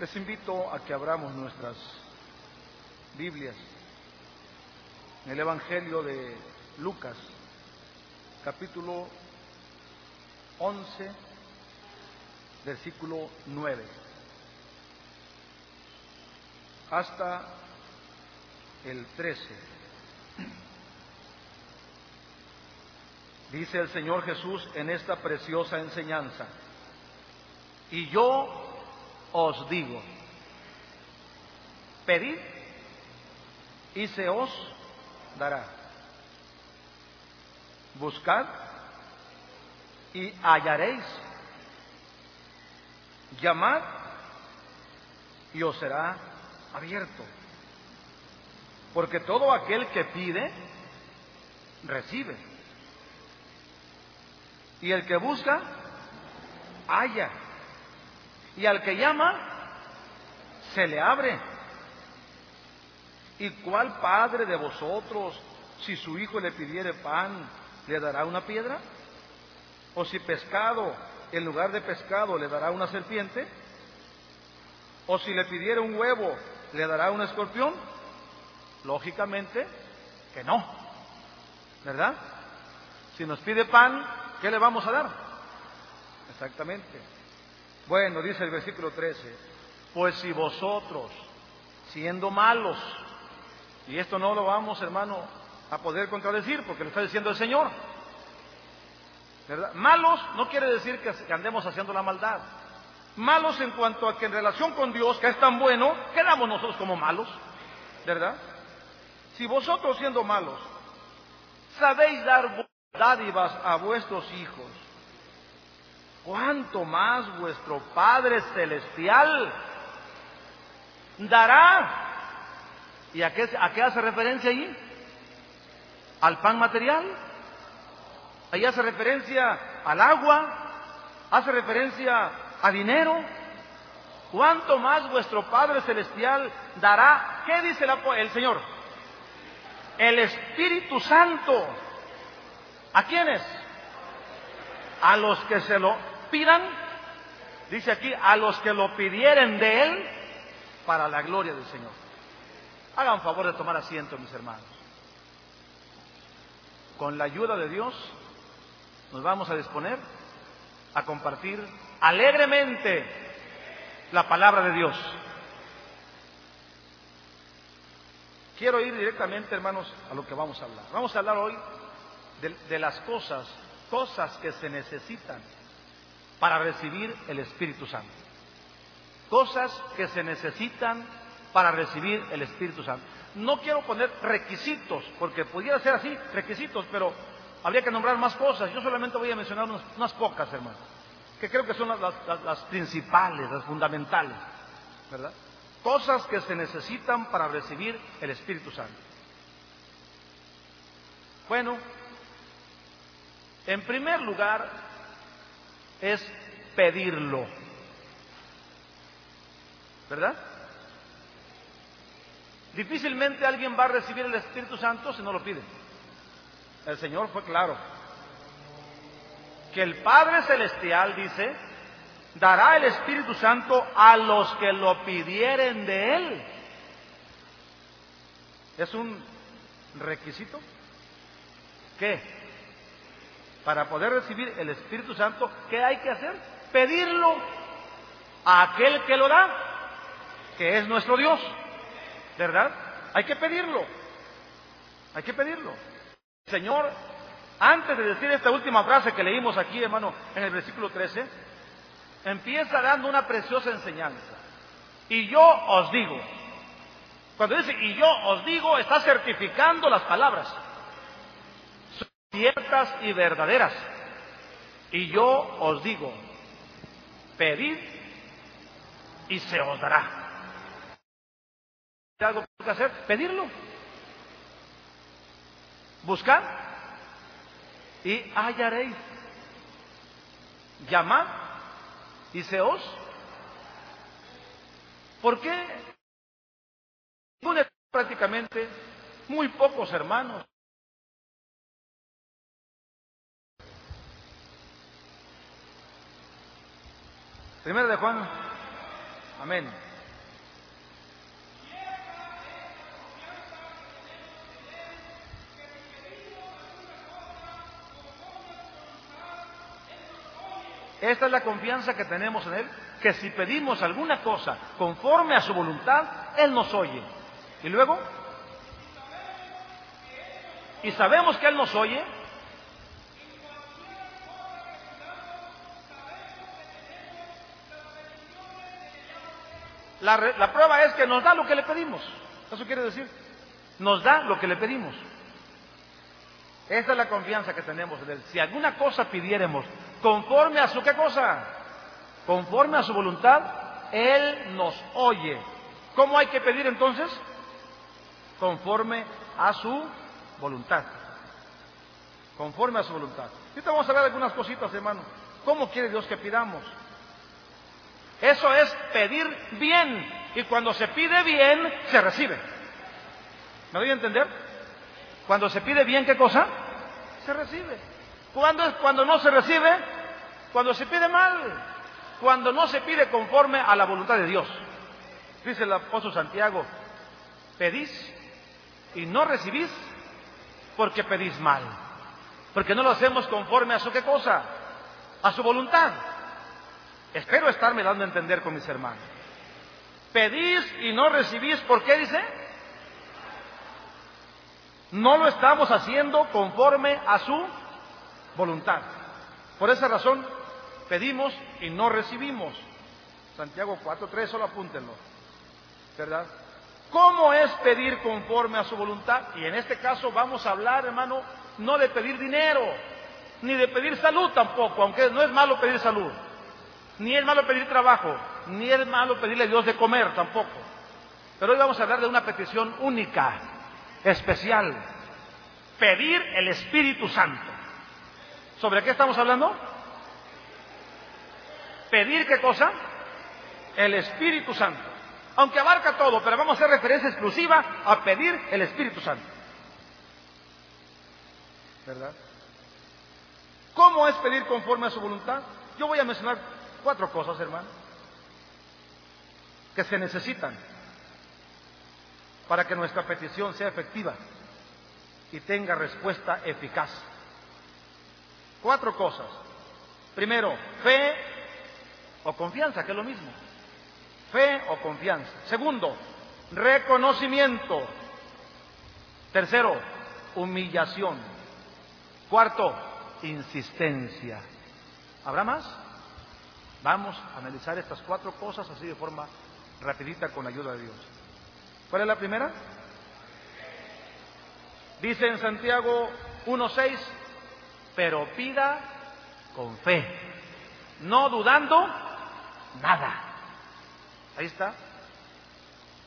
Les invito a que abramos nuestras Biblias en el Evangelio de Lucas, capítulo 11, versículo 9, hasta el 13. Dice el Señor Jesús en esta preciosa enseñanza, y yo os digo, pedid y se os dará. Buscad y hallaréis. Llamad y os será abierto. Porque todo aquel que pide, recibe. Y el que busca, halla. Y al que llama, se le abre. ¿Y cuál padre de vosotros, si su hijo le pidiere pan, le dará una piedra? ¿O si pescado, en lugar de pescado, le dará una serpiente? ¿O si le pidiere un huevo, le dará un escorpión? Lógicamente que no, ¿verdad? Si nos pide pan, ¿qué le vamos a dar? Exactamente. Bueno, dice el versículo 13, pues si vosotros, siendo malos, y esto no lo vamos, hermano, a poder contradecir, porque lo está diciendo el Señor, ¿verdad? Malos no quiere decir que andemos haciendo la maldad. Malos en cuanto a que en relación con Dios, que es tan bueno, quedamos nosotros como malos, ¿verdad? Si vosotros siendo malos, sabéis dar dádivas a vuestros hijos, ¿cuánto más vuestro Padre Celestial dará? ¿Y a qué, a qué hace referencia allí? ¿Al pan material? Ahí hace referencia al agua, hace referencia a dinero. ¿Cuánto más vuestro Padre Celestial dará? ¿Qué dice el Señor? El Espíritu Santo. ¿A quiénes? A los que se lo pidan, dice aquí, a los que lo pidieren de Él para la gloria del Señor. Hagan favor de tomar asiento, mis hermanos. Con la ayuda de Dios nos vamos a disponer a compartir alegremente la palabra de Dios. Quiero ir directamente, hermanos, a lo que vamos a hablar. Vamos a hablar hoy de, de las cosas, cosas que se necesitan para recibir el Espíritu Santo. Cosas que se necesitan para recibir el Espíritu Santo. No quiero poner requisitos, porque pudiera ser así, requisitos, pero habría que nombrar más cosas. Yo solamente voy a mencionar unas, pocas, hermanos, que creo que son las, principales, las fundamentales, ¿verdad? Cosas que se necesitan para recibir el Espíritu Santo. Bueno, en primer lugar es pedirlo, ¿verdad? Difícilmente alguien va a recibir el Espíritu Santo si no lo pide. El Señor fue claro. Que el Padre Celestial dice, dará el Espíritu Santo a los que lo pidieren de Él. ¿Es un requisito? ¿Qué? Para poder recibir el Espíritu Santo, ¿qué hay que hacer? Pedirlo a aquel que lo da, que es nuestro Dios. ¿Verdad? Hay que pedirlo. Hay que pedirlo. Señor, antes de decir esta última frase que leímos aquí, hermano, en el versículo 13, empieza dando una preciosa enseñanza. Y yo os digo, cuando dice y yo os digo, está certificando las palabras. Ciertas y verdaderas. Y yo os digo, pedid y se os dará algo que hacer? Pedirlo. Buscar y hallaréis. Llamad y se os. ¿Por qué? Prácticamente muy pocos hermanos. Primero de Juan, Amén. Esta es la confianza que tenemos en Él, que si pedimos alguna cosa conforme a su voluntad, Él nos oye. Y luego, y sabemos que Él nos oye, la, la, prueba es que nos da lo que le pedimos. Eso quiere decir, nos da lo que le pedimos. Esa es la confianza que tenemos en Él. Si alguna cosa pidiéramos conforme a su qué cosa, conforme a su voluntad, Él nos oye. ¿Cómo hay que pedir entonces? Conforme a su voluntad. Conforme a su voluntad. Ahorita vamos a ver algunas cositas, hermano. ¿Cómo quiere Dios que pidamos? Eso es pedir bien. Y cuando se pide bien, se recibe. ¿Me doy a entender? Cuando se pide bien, ¿qué cosa? Se recibe. ¿Cuándo es cuando no se recibe? Cuando se pide mal. Cuando no se pide conforme a la voluntad de Dios. Dice el apóstol Santiago, pedís y no recibís porque pedís mal. Porque no lo hacemos conforme a su qué cosa? A su voluntad. Espero estarme dando a entender con mis hermanos. Pedís y no recibís, ¿por qué dice? No lo estamos haciendo conforme a su voluntad. Por esa razón pedimos y no recibimos. Santiago 4.3, solo apúntenlo. ¿Verdad? ¿Cómo es pedir conforme a su voluntad? Y en este caso vamos a hablar, hermano, no de pedir dinero, ni de pedir salud tampoco, aunque no es malo pedir salud, ni es malo pedir trabajo, ni es malo pedirle a Dios de comer tampoco. Pero hoy vamos a hablar de una petición única, especial, pedir el Espíritu Santo. ¿Sobre qué estamos hablando? ¿Pedir qué cosa? El Espíritu Santo. Aunque abarca todo, pero vamos a hacer referencia exclusiva a pedir el Espíritu Santo. ¿Verdad? ¿Cómo es pedir conforme a su voluntad? Yo voy a mencionar cuatro cosas, hermano, que se necesitan para que nuestra petición sea efectiva y tenga respuesta eficaz. Cuatro cosas. Primero, fe o confianza, que es lo mismo. Fe o confianza. Segundo, reconocimiento. Tercero, humillación. Cuarto, insistencia. ¿Habrá más? Vamos a analizar estas cuatro cosas así de forma rapidita con ayuda de Dios. ¿Cuál es la primera? Dice en Santiago 1.6, pero pida con fe, no dudando nada. Ahí está.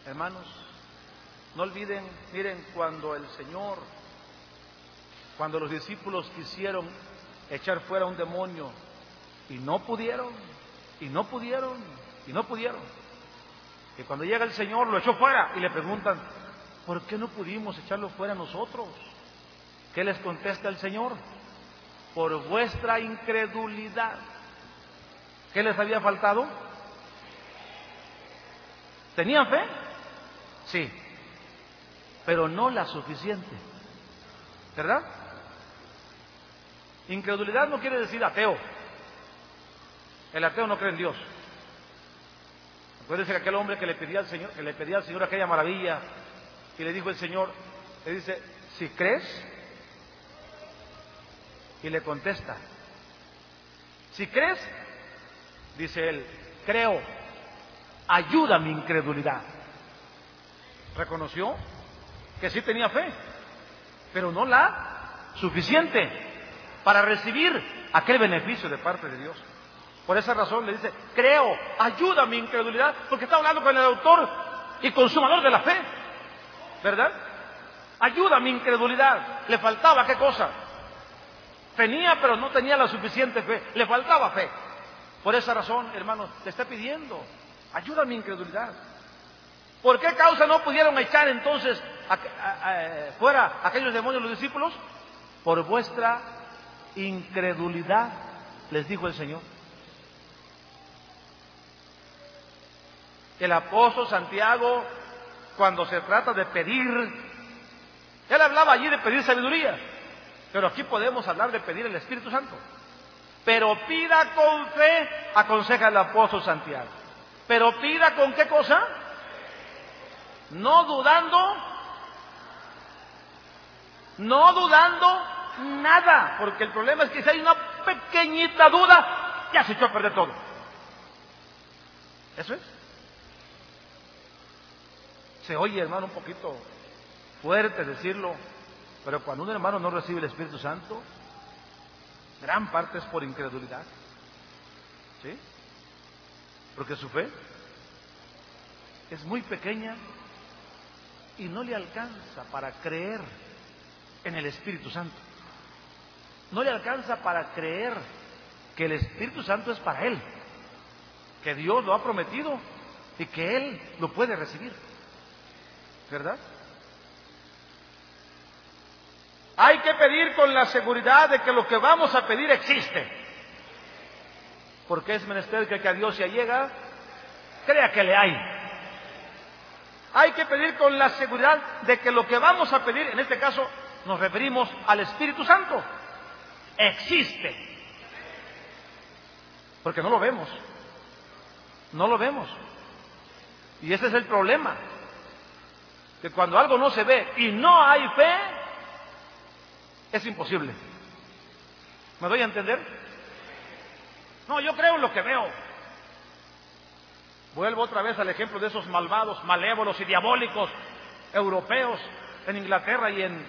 Hermanos, no olviden, miren, cuando el Señor, cuando los discípulos quisieron echar fuera un demonio y no pudieron, y no pudieron, y no pudieron. Y cuando llega el Señor lo echó fuera y le preguntan, ¿por qué no pudimos echarlo fuera nosotros? ¿Qué les contesta el Señor? Por vuestra incredulidad. ¿Qué les había faltado? ¿Tenían fe? Sí, pero no la suficiente. ¿Verdad? Incredulidad no quiere decir ateo. El ateo no cree en Dios. Acuérdense que aquel hombre que le pedía al Señor, que le pedía al Señor aquella maravilla, y le dijo el Señor, le dice, si crees, y le contesta, si crees, dice él, creo, ayuda mi incredulidad. Reconoció que sí tenía fe, pero no la suficiente para recibir aquel beneficio de parte de Dios. Por esa razón le dice, creo, ayuda mi incredulidad, porque está hablando con el autor y consumador de la fe. ¿Verdad? Ayuda mi incredulidad. Le faltaba qué cosa? Tenía, pero no tenía la suficiente fe. Le faltaba fe. Por esa razón, hermano, le está pidiendo, ayuda mi incredulidad. ¿Por qué causa no pudieron echar entonces fuera aquellos demonios los discípulos? Por vuestra incredulidad, les dijo el Señor. El apóstol Santiago, cuando se trata de pedir, él hablaba allí de pedir sabiduría, pero aquí podemos hablar de pedir el Espíritu Santo. Pero pida con fe, aconseja el apóstol Santiago. Pero pida con qué cosa? No dudando, no dudando nada, porque el problema es que si hay una pequeñita duda, ya se echó a perder todo. Eso es. Se oye, hermano, un poquito fuerte decirlo, pero cuando un hermano no recibe el Espíritu Santo, gran parte es por incredulidad. ¿Sí? Porque su fe es muy pequeña y no le alcanza para creer en el Espíritu Santo. No le alcanza para creer que el Espíritu Santo es para él, que Dios lo ha prometido y que él lo puede recibir. ¿Verdad? Hay que pedir con la seguridad de que lo que vamos a pedir existe. Porque es menester que, que a Dios se llega, crea que le hay. Hay que pedir con la seguridad de que lo que vamos a pedir, en este caso nos referimos al Espíritu Santo, existe. Porque no lo vemos. No lo vemos. Y ese es el problema. Que cuando algo no se ve y no hay fe, es imposible. ¿Me doy a entender? No, yo creo en lo que veo. Vuelvo otra vez al ejemplo de esos malvados, malévolos y diabólicos europeos en Inglaterra y en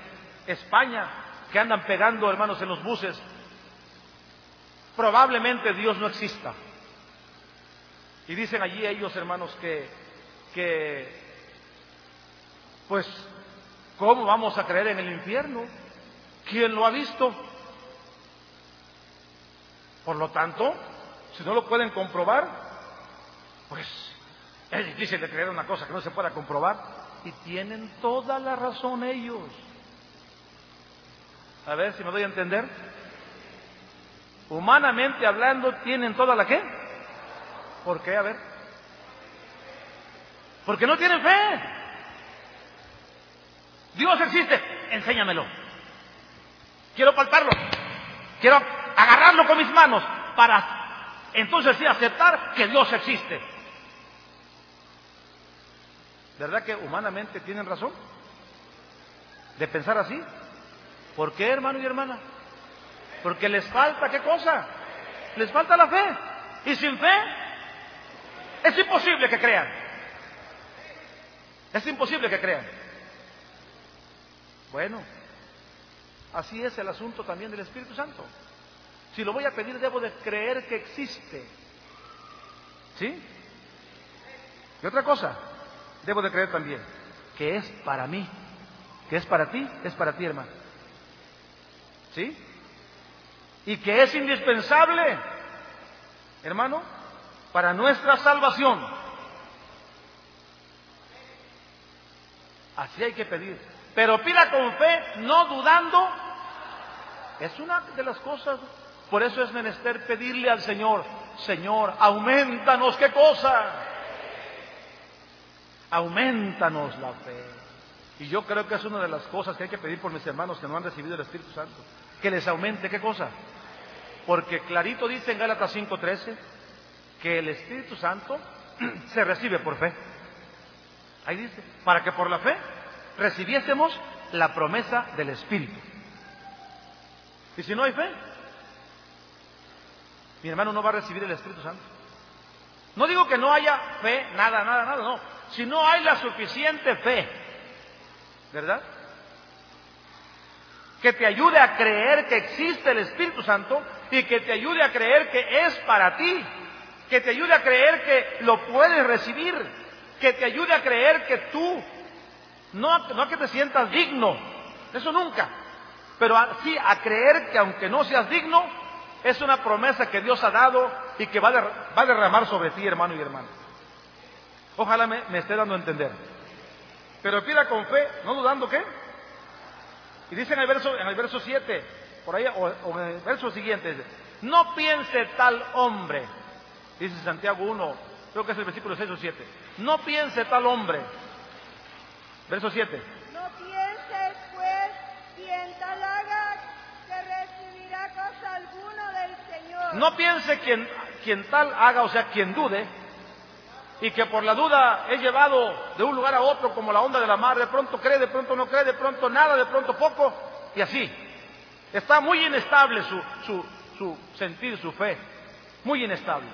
España que andan pegando, hermanos, en los buses. Probablemente Dios no exista. Y dicen allí ellos, hermanos, que, que, pues, ¿cómo vamos a creer en el infierno? ¿Quién lo ha visto? Por lo tanto, si no lo pueden comprobar, pues es difícil de creer una cosa que no se pueda comprobar. Y tienen toda la razón ellos. A ver si me doy a entender. Humanamente hablando, tienen toda la qué? ¿Por qué? A ver. Porque no tienen fe. Dios existe, enséñamelo. Quiero palparlo. Quiero agarrarlo con mis manos para entonces sí aceptar que Dios existe. ¿Verdad que humanamente tienen razón? ¿De pensar así? ¿Por qué, hermano y hermana? Porque les falta, ¿qué cosa? Les falta la fe. Y sin fe es imposible que crean. Es imposible que crean. Bueno, así es el asunto también del Espíritu Santo. Si lo voy a pedir, debo de creer que existe. ¿Sí? Y otra cosa, debo de creer también que es para mí, que es para ti, es para ti, hermano. ¿Sí? Y que es indispensable, hermano, para nuestra salvación. Así hay que pedir. Pero pida con fe, no dudando. Es una de las cosas. Por eso es menester pedirle al Señor, Señor, aumentanos qué cosa. Aumentanos la fe. Y yo creo que es una de las cosas que hay que pedir por mis hermanos que no han recibido el Espíritu Santo. Que les aumente qué cosa. Porque clarito dice en Gálatas 5:13 que el Espíritu Santo se recibe por fe. Ahí dice, para que por la fe recibiésemos la promesa del Espíritu. Y si no hay fe, mi hermano no va a recibir el Espíritu Santo. No digo que no haya fe, nada, nada, nada, no. Si no hay la suficiente fe, ¿verdad? Que te ayude a creer que existe el Espíritu Santo y que te ayude a creer que es para ti, que te ayude a creer que lo puedes recibir, que te ayude a creer que tú, no, no que te sientas digno, eso nunca, pero sí a creer que aunque no seas digno, es una promesa que Dios ha dado y que va a, derramar sobre ti, hermano y hermana. Ojalá me, esté dando a entender. Pero pida con fe, no dudando qué. Y dice en el verso, en el verso 7, por ahí, o en el verso siguiente, no piense tal hombre, dice Santiago 1, creo que es el versículo 6 o 7. No piense tal hombre. Verso 7. No pienses, pues, quien tal haga que recibirá cosa alguno del Señor. No piense quien, quien tal haga, o sea, quien dude, y que por la duda he llevado de un lugar a otro como la onda de la mar, de pronto cree, de pronto no cree, de pronto nada, de pronto poco, y así. Está muy inestable su, su, su sentir, su fe, muy inestable.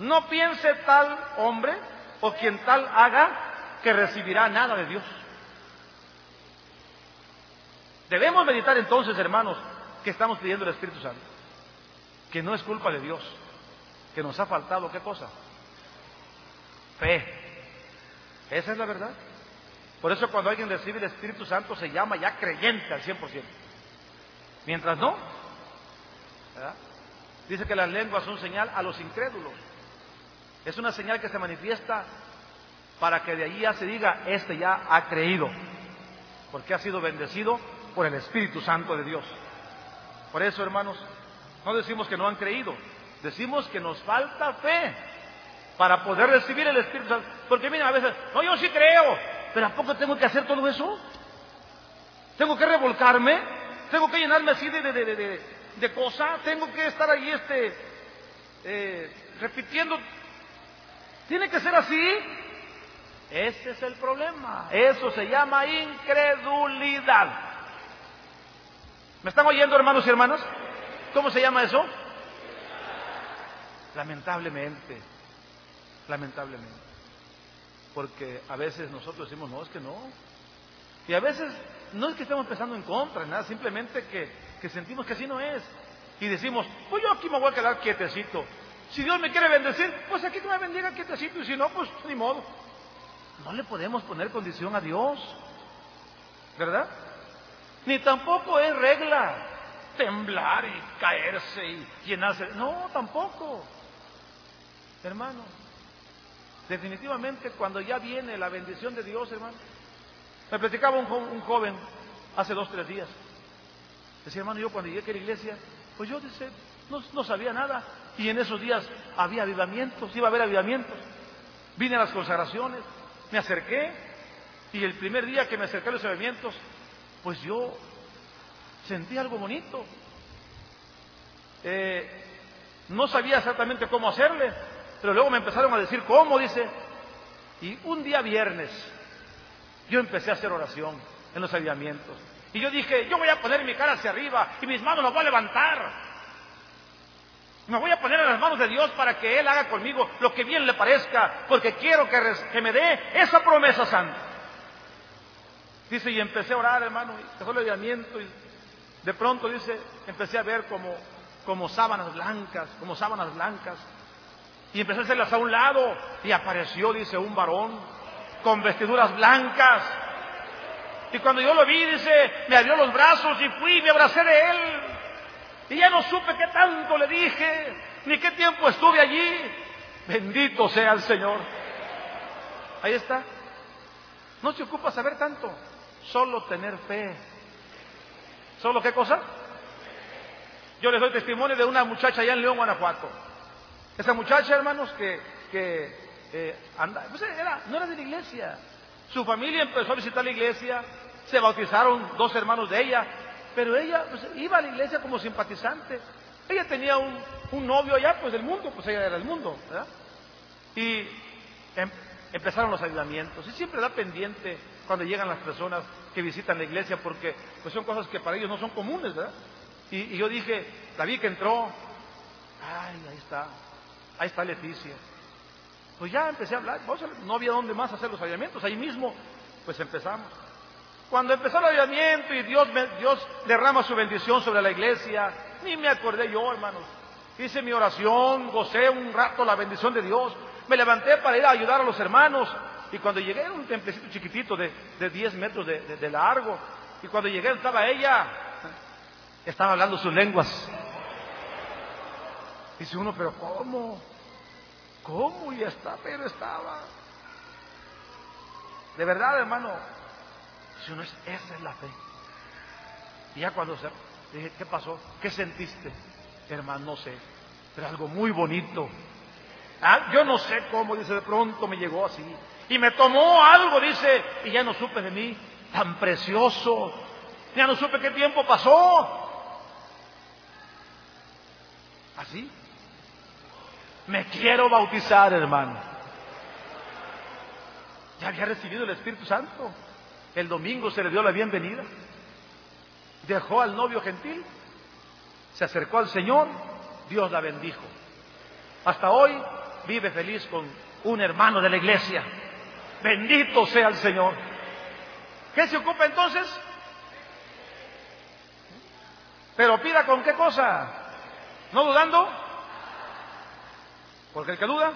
No piense tal hombre o quien tal haga que recibirá nada de Dios. Debemos meditar entonces, hermanos, que estamos pidiendo el Espíritu Santo, que no es culpa de Dios, que nos ha faltado, ¿qué cosa? Fe. Esa es la verdad. Por eso cuando alguien recibe el Espíritu Santo se llama ya creyente al 100%. Mientras no, dice que las lenguas son señal a los incrédulos. Es una señal que se manifiesta para que de allí ya se diga, este ya ha creído, porque ha sido bendecido por el Espíritu Santo de Dios. Por eso, hermanos, no decimos que no han creído, decimos que nos falta fe para poder recibir el Espíritu Santo. Porque miren, a veces, no, yo sí creo, pero ¿a poco tengo que hacer todo eso? ¿Tengo que revolcarme? ¿Tengo que llenarme así de, de, de, cosas? ¿Tengo que estar ahí este, eh, repitiendo? ¿Tiene que ser así? Ese es el problema. Eso se llama incredulidad. ¿Me están oyendo, hermanos y hermanas? ¿Cómo se llama eso? Lamentablemente lamentablemente. Porque a veces nosotros decimos, no, es que no. Y a veces no es que estemos pensando en contra, nada, simplemente que, que sentimos que así no es. Y decimos, pues yo aquí me voy a quedar quietecito. Si Dios me quiere bendecir, pues aquí que me bendiga quietecito. Y si no, pues ni modo. No le podemos poner condición a Dios. ¿Verdad? Ni tampoco es regla temblar y caerse y llenarse. No, tampoco. Hermano, Definitivamente cuando ya viene la bendición de Dios, hermano. Me platicaba un, joven hace dos, tres días. Decía, hermano, yo cuando llegué a la iglesia, pues yo dice, no, sabía nada. Y en esos días había avivamientos, iba a haber avivamientos. Vine a las consagraciones, me acerqué y el primer día que me acerqué a los avivamientos, pues yo sentí algo bonito. Eh, no sabía exactamente cómo hacerle, pero luego me empezaron a decir, ¿cómo? Dice. Y un día viernes, yo empecé a hacer oración en los avivamientos. Y yo dije, yo voy a poner mi cara hacia arriba y mis manos las voy a levantar. Me voy a poner en las manos de Dios para que Él haga conmigo lo que bien le parezca, porque quiero que, me dé esa promesa santa. Dice, y empecé a orar, hermano, y dejó el avivamiento, y de pronto, dice, empecé a ver como, como sábanas blancas, como sábanas blancas, y empecé a hacerlas a un lado y apareció, dice, un varón con vestiduras blancas. Y cuando yo lo vi, dice, me abrió los brazos y fui y me abracé de él. Y ya no supe qué tanto le dije, ni qué tiempo estuve allí. Bendito sea el Señor. Ahí está. No se ocupa saber tanto, solo tener fe. ¿Solo qué cosa? Yo les doy testimonio de una muchacha allá en León, Guanajuato. Esa muchacha, hermanos, que, eh, anda, pues era, no era de la iglesia. Su familia empezó a visitar la iglesia, se bautizaron dos hermanos de ella, pero ella pues, iba a la iglesia como simpatizante. Ella tenía un, un, novio allá, pues del mundo, pues ella era del mundo, ¿verdad? Y em, empezaron los ayudamientos. Y siempre da pendiente cuando llegan las personas que visitan la iglesia, porque pues son cosas que para ellos no son comunes, ¿verdad? Y, yo dije, David que entró, ay, ahí está, Ahí está Leticia. Pues ya empecé a hablar, no había dónde más hacer los avivamientos, ahí mismo, pues empezamos. Cuando empezó el avivamiento y Dios, Dios derrama su bendición sobre la iglesia, ni me acordé yo, hermanos. Hice mi oración, gocé un rato la bendición de Dios, me levanté para ir a ayudar a los hermanos. Y cuando llegué a un templecito chiquitito de, de 10 metros de, de largo, y cuando llegué estaba ella, estaba hablando sus lenguas. Dice uno, pero ¿cómo? ¿Cómo? Y está, pero estaba. De verdad, hermano, si uno es, esa es la fe. Y ya cuando se, dije, ¿qué pasó? ¿Qué sentiste? Hermano, no sé, pero algo muy bonito. Ah, yo no sé cómo, dice, de pronto me llegó así. Y me tomó algo, dice, y ya no supe de mí. Tan precioso. Ya no supe qué tiempo pasó. ¿Así? Me quiero bautizar, hermano. Ya había recibido el Espíritu Santo. El domingo se le dio la bienvenida. Dejó al novio gentil. Se acercó al Señor. Dios la bendijo. Hasta hoy vive feliz con un hermano de la iglesia. Bendito sea el Señor. ¿Qué se ocupa entonces? Pero pida con qué cosa. ¿No dudando? Porque el que duda,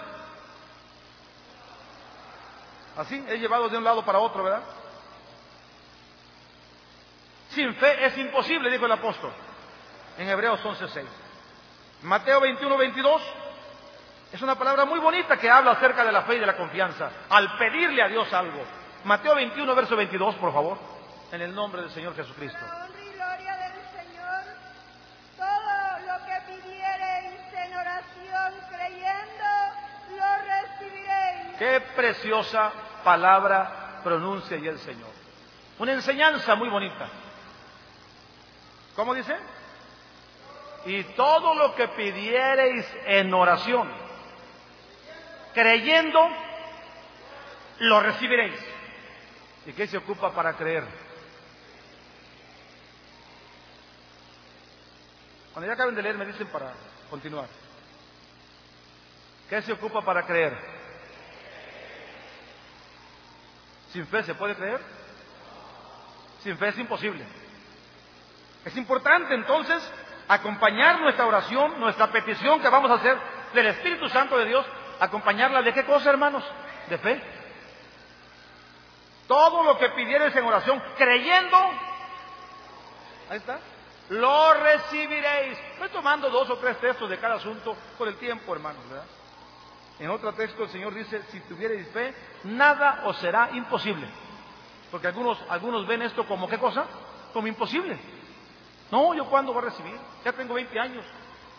así es llevado de un lado para otro, ¿verdad? Sin fe es imposible, dijo el apóstol en Hebreos 11:6. Mateo 21, 22 es una palabra muy bonita que habla acerca de la fe y de la confianza, al pedirle a Dios algo. Mateo 21, verso 22, por favor, en el nombre del Señor Jesucristo. Qué preciosa palabra pronuncia y el Señor. Una enseñanza muy bonita. ¿Cómo dice? Y todo lo que pidiereis en oración, creyendo, lo recibiréis. ¿Y qué se ocupa para creer? Cuando ya acaben de leer me dicen para continuar. ¿Qué se ocupa para creer? ¿Sin fe se puede creer? Sin fe es imposible. Es importante entonces acompañar nuestra oración, nuestra petición que vamos a hacer del Espíritu Santo de Dios, acompañarla de qué cosa, hermanos? De fe. Todo lo que pidieres en oración, creyendo, ahí está, lo recibiréis. Estoy tomando dos o tres textos de cada asunto por el tiempo, hermanos, ¿verdad? En otro texto el Señor dice, si tuvierais fe, nada os será imposible. Porque algunos, algunos ven esto como qué cosa? Como imposible. No, yo cuándo voy a recibir? Ya tengo 20 años,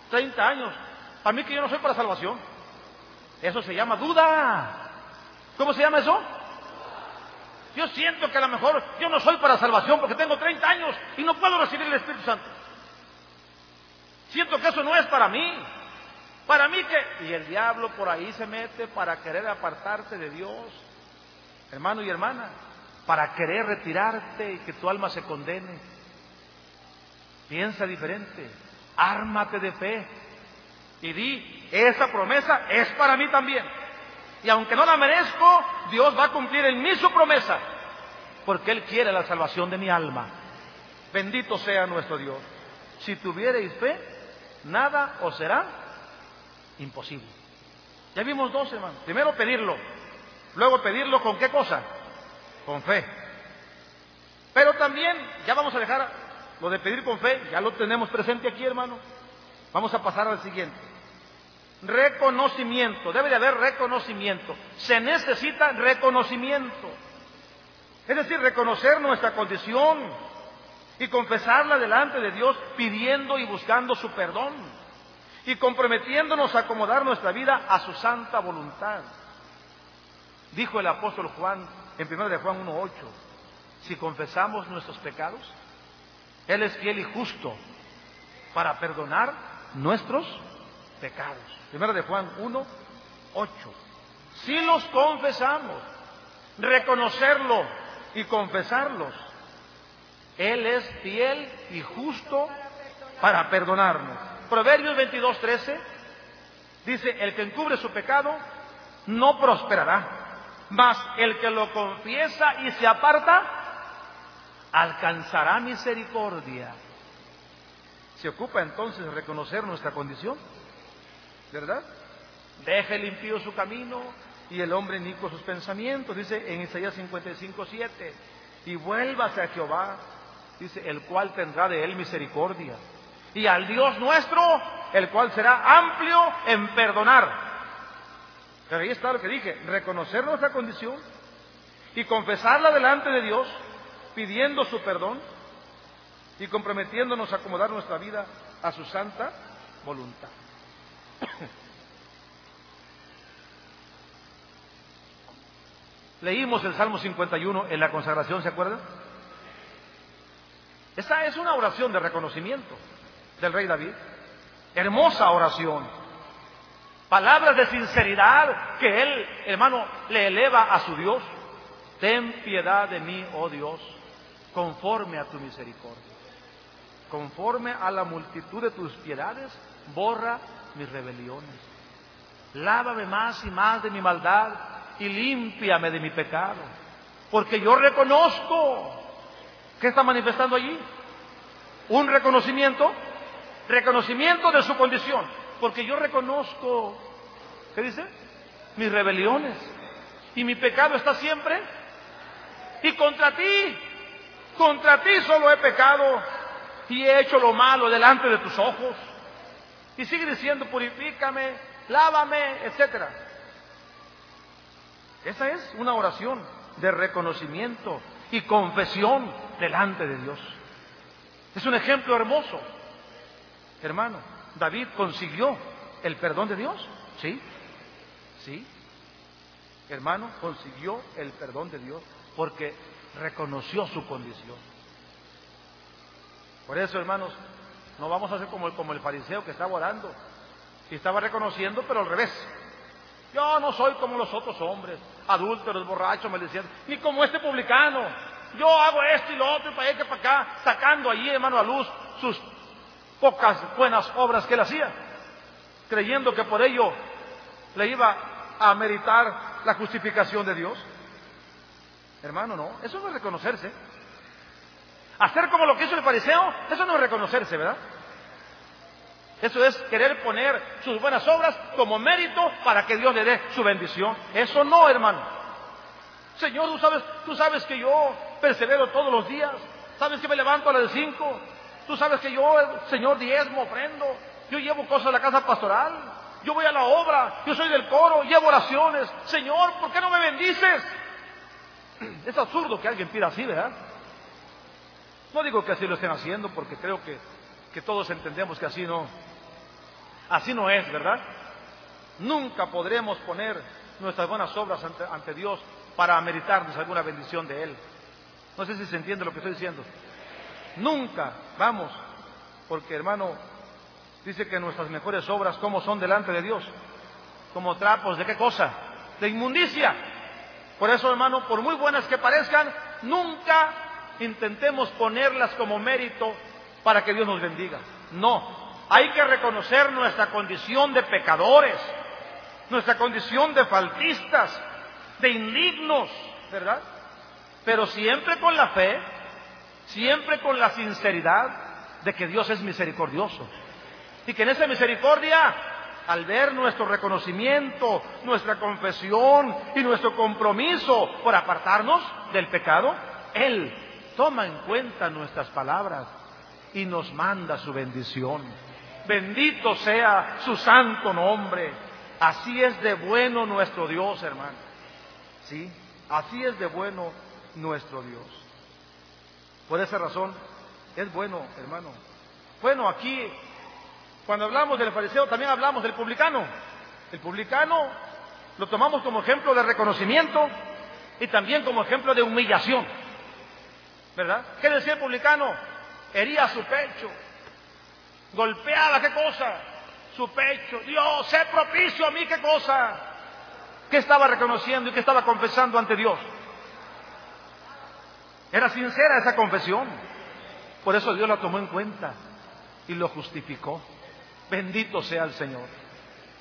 30 años. A mí que yo no soy para salvación. Eso se llama duda. ¿Cómo se llama eso? Yo siento que a lo mejor yo no soy para salvación porque tengo 30 años y no puedo recibir el Espíritu Santo. Siento que eso no es para mí. Para mí que... Y el diablo por ahí se mete para querer apartarte de Dios, hermano y hermana, para querer retirarte y que tu alma se condene. Piensa diferente, ármate de fe y di, esa promesa es para mí también. Y aunque no la merezco, Dios va a cumplir en mí su promesa, porque Él quiere la salvación de mi alma. Bendito sea nuestro Dios. Si tuvierais fe, nada os será Imposible. Ya vimos dos, hermanos. Primero pedirlo. Luego pedirlo con qué cosa? Con fe. Pero también, ya vamos a dejar lo de pedir con fe, ya lo tenemos presente aquí, hermano. Vamos a pasar al siguiente. Reconocimiento. Debe de haber reconocimiento. Se necesita reconocimiento. Es decir, reconocer nuestra condición y confesarla delante de Dios pidiendo y buscando su perdón y comprometiéndonos a acomodar nuestra vida a su santa voluntad. Dijo el apóstol Juan en 1 de Juan 1.8, si confesamos nuestros pecados, Él es fiel y justo para perdonar nuestros pecados. 1 de Juan 1.8. Si los confesamos, reconocerlo y confesarlos, Él es fiel y justo para perdonarnos. Proverbios 22, 13 dice, el que encubre su pecado no prosperará, mas el que lo confiesa y se aparta alcanzará misericordia. Se ocupa entonces de reconocer nuestra condición, ¿verdad? Deje limpio su camino y el hombre nico sus pensamientos, dice en Isaías 55, 7, y vuélvase a Jehová, dice, el cual tendrá de él misericordia y al Dios nuestro, el cual será amplio en perdonar. Pero ahí está lo que dije, reconocer nuestra condición y confesarla delante de Dios, pidiendo su perdón y comprometiéndonos a acomodar nuestra vida a su santa voluntad. Leímos el Salmo 51 en la consagración, ¿se acuerdan? Esa es una oración de reconocimiento del rey David. Hermosa oración. Palabras de sinceridad que él, hermano, le eleva a su Dios. Ten piedad de mí, oh Dios conforme a tu misericordia. Conforme a la multitud de tus piedades, borra mis rebeliones. Lávame más y más de mi maldad y límpiame de mi pecado. Porque yo reconozco. ¿Qué está manifestando allí? Un reconocimiento. Reconocimiento de su condición. Porque yo reconozco, ¿qué dice? Mis rebeliones. Y mi pecado está siempre. Y contra ti, contra ti solo he pecado y he hecho lo malo delante de tus ojos. Y sigue diciendo, purifícame, lávame, etcétera. Esa es una oración de reconocimiento y confesión delante de Dios. Es un ejemplo hermoso. Hermano, David consiguió el perdón de Dios. Sí, sí. Hermano, consiguió el perdón de Dios porque reconoció su condición. Por eso, hermanos, no vamos a ser como el, fariseo que estaba orando y estaba reconociendo, pero al revés. Yo no soy como los otros hombres, adúlteros, borrachos, maldicientes, ni como este publicano. Yo hago esto y lo otro y para allá que para acá, sacando allí, hermano, a luz sus pocas buenas obras que él hacía, creyendo que por ello le iba a meritar la justificación de Dios. Hermano, no, eso no es reconocerse. Hacer como lo que hizo el fariseo, eso no es reconocerse, ¿verdad? Eso es querer poner sus buenas obras como mérito para que Dios le dé su bendición. Eso no, hermano. Señor, tú sabes, tú sabes que yo persevero todos los días. Sabes que me levanto a las cinco. Tú sabes que yo, Señor, diezmo, ofrendo. Yo llevo cosas a la casa pastoral. Yo voy a la obra. Yo soy del coro. Llevo oraciones. Señor, ¿por qué no me bendices? Es absurdo que alguien pida así, ¿verdad? No digo que así lo estén haciendo porque creo que que todos entendemos que así no, así no es, ¿verdad? Nunca podremos poner nuestras buenas obras ante, Dios para meritarnos alguna bendición de Él. No sé si se entiende lo que estoy diciendo. Nunca, vamos, porque hermano, dice que nuestras mejores obras, ¿cómo son delante de Dios? Como trapos, ¿de qué cosa? De inmundicia. Por eso, hermano, por muy buenas que parezcan, nunca intentemos ponerlas como mérito para que Dios nos bendiga. No, hay que reconocer nuestra condición de pecadores, nuestra condición de faltistas, de indignos, ¿verdad? Pero siempre con la fe, siempre con la sinceridad de que Dios es misericordioso. Y que en esa misericordia, al ver nuestro reconocimiento, nuestra confesión y nuestro compromiso por apartarnos del pecado, Él toma en cuenta nuestras palabras y nos manda su bendición. Bendito sea su santo nombre. Así es de bueno nuestro Dios, hermano. ¿Sí? Así es de bueno nuestro Dios. Por esa razón, es bueno, hermano. Bueno, aquí, cuando hablamos del fariseo, también hablamos del publicano. El publicano lo tomamos como ejemplo de reconocimiento y también como ejemplo de humillación. ¿Verdad? ¿Qué decía el publicano? hería su pecho, golpeaba, ¿qué cosa? Su pecho. Dios, sé propicio a mí, ¿qué cosa? ¿Qué estaba reconociendo y qué estaba confesando ante Dios? Era sincera esa confesión. Por eso Dios la tomó en cuenta y lo justificó. Bendito sea el Señor.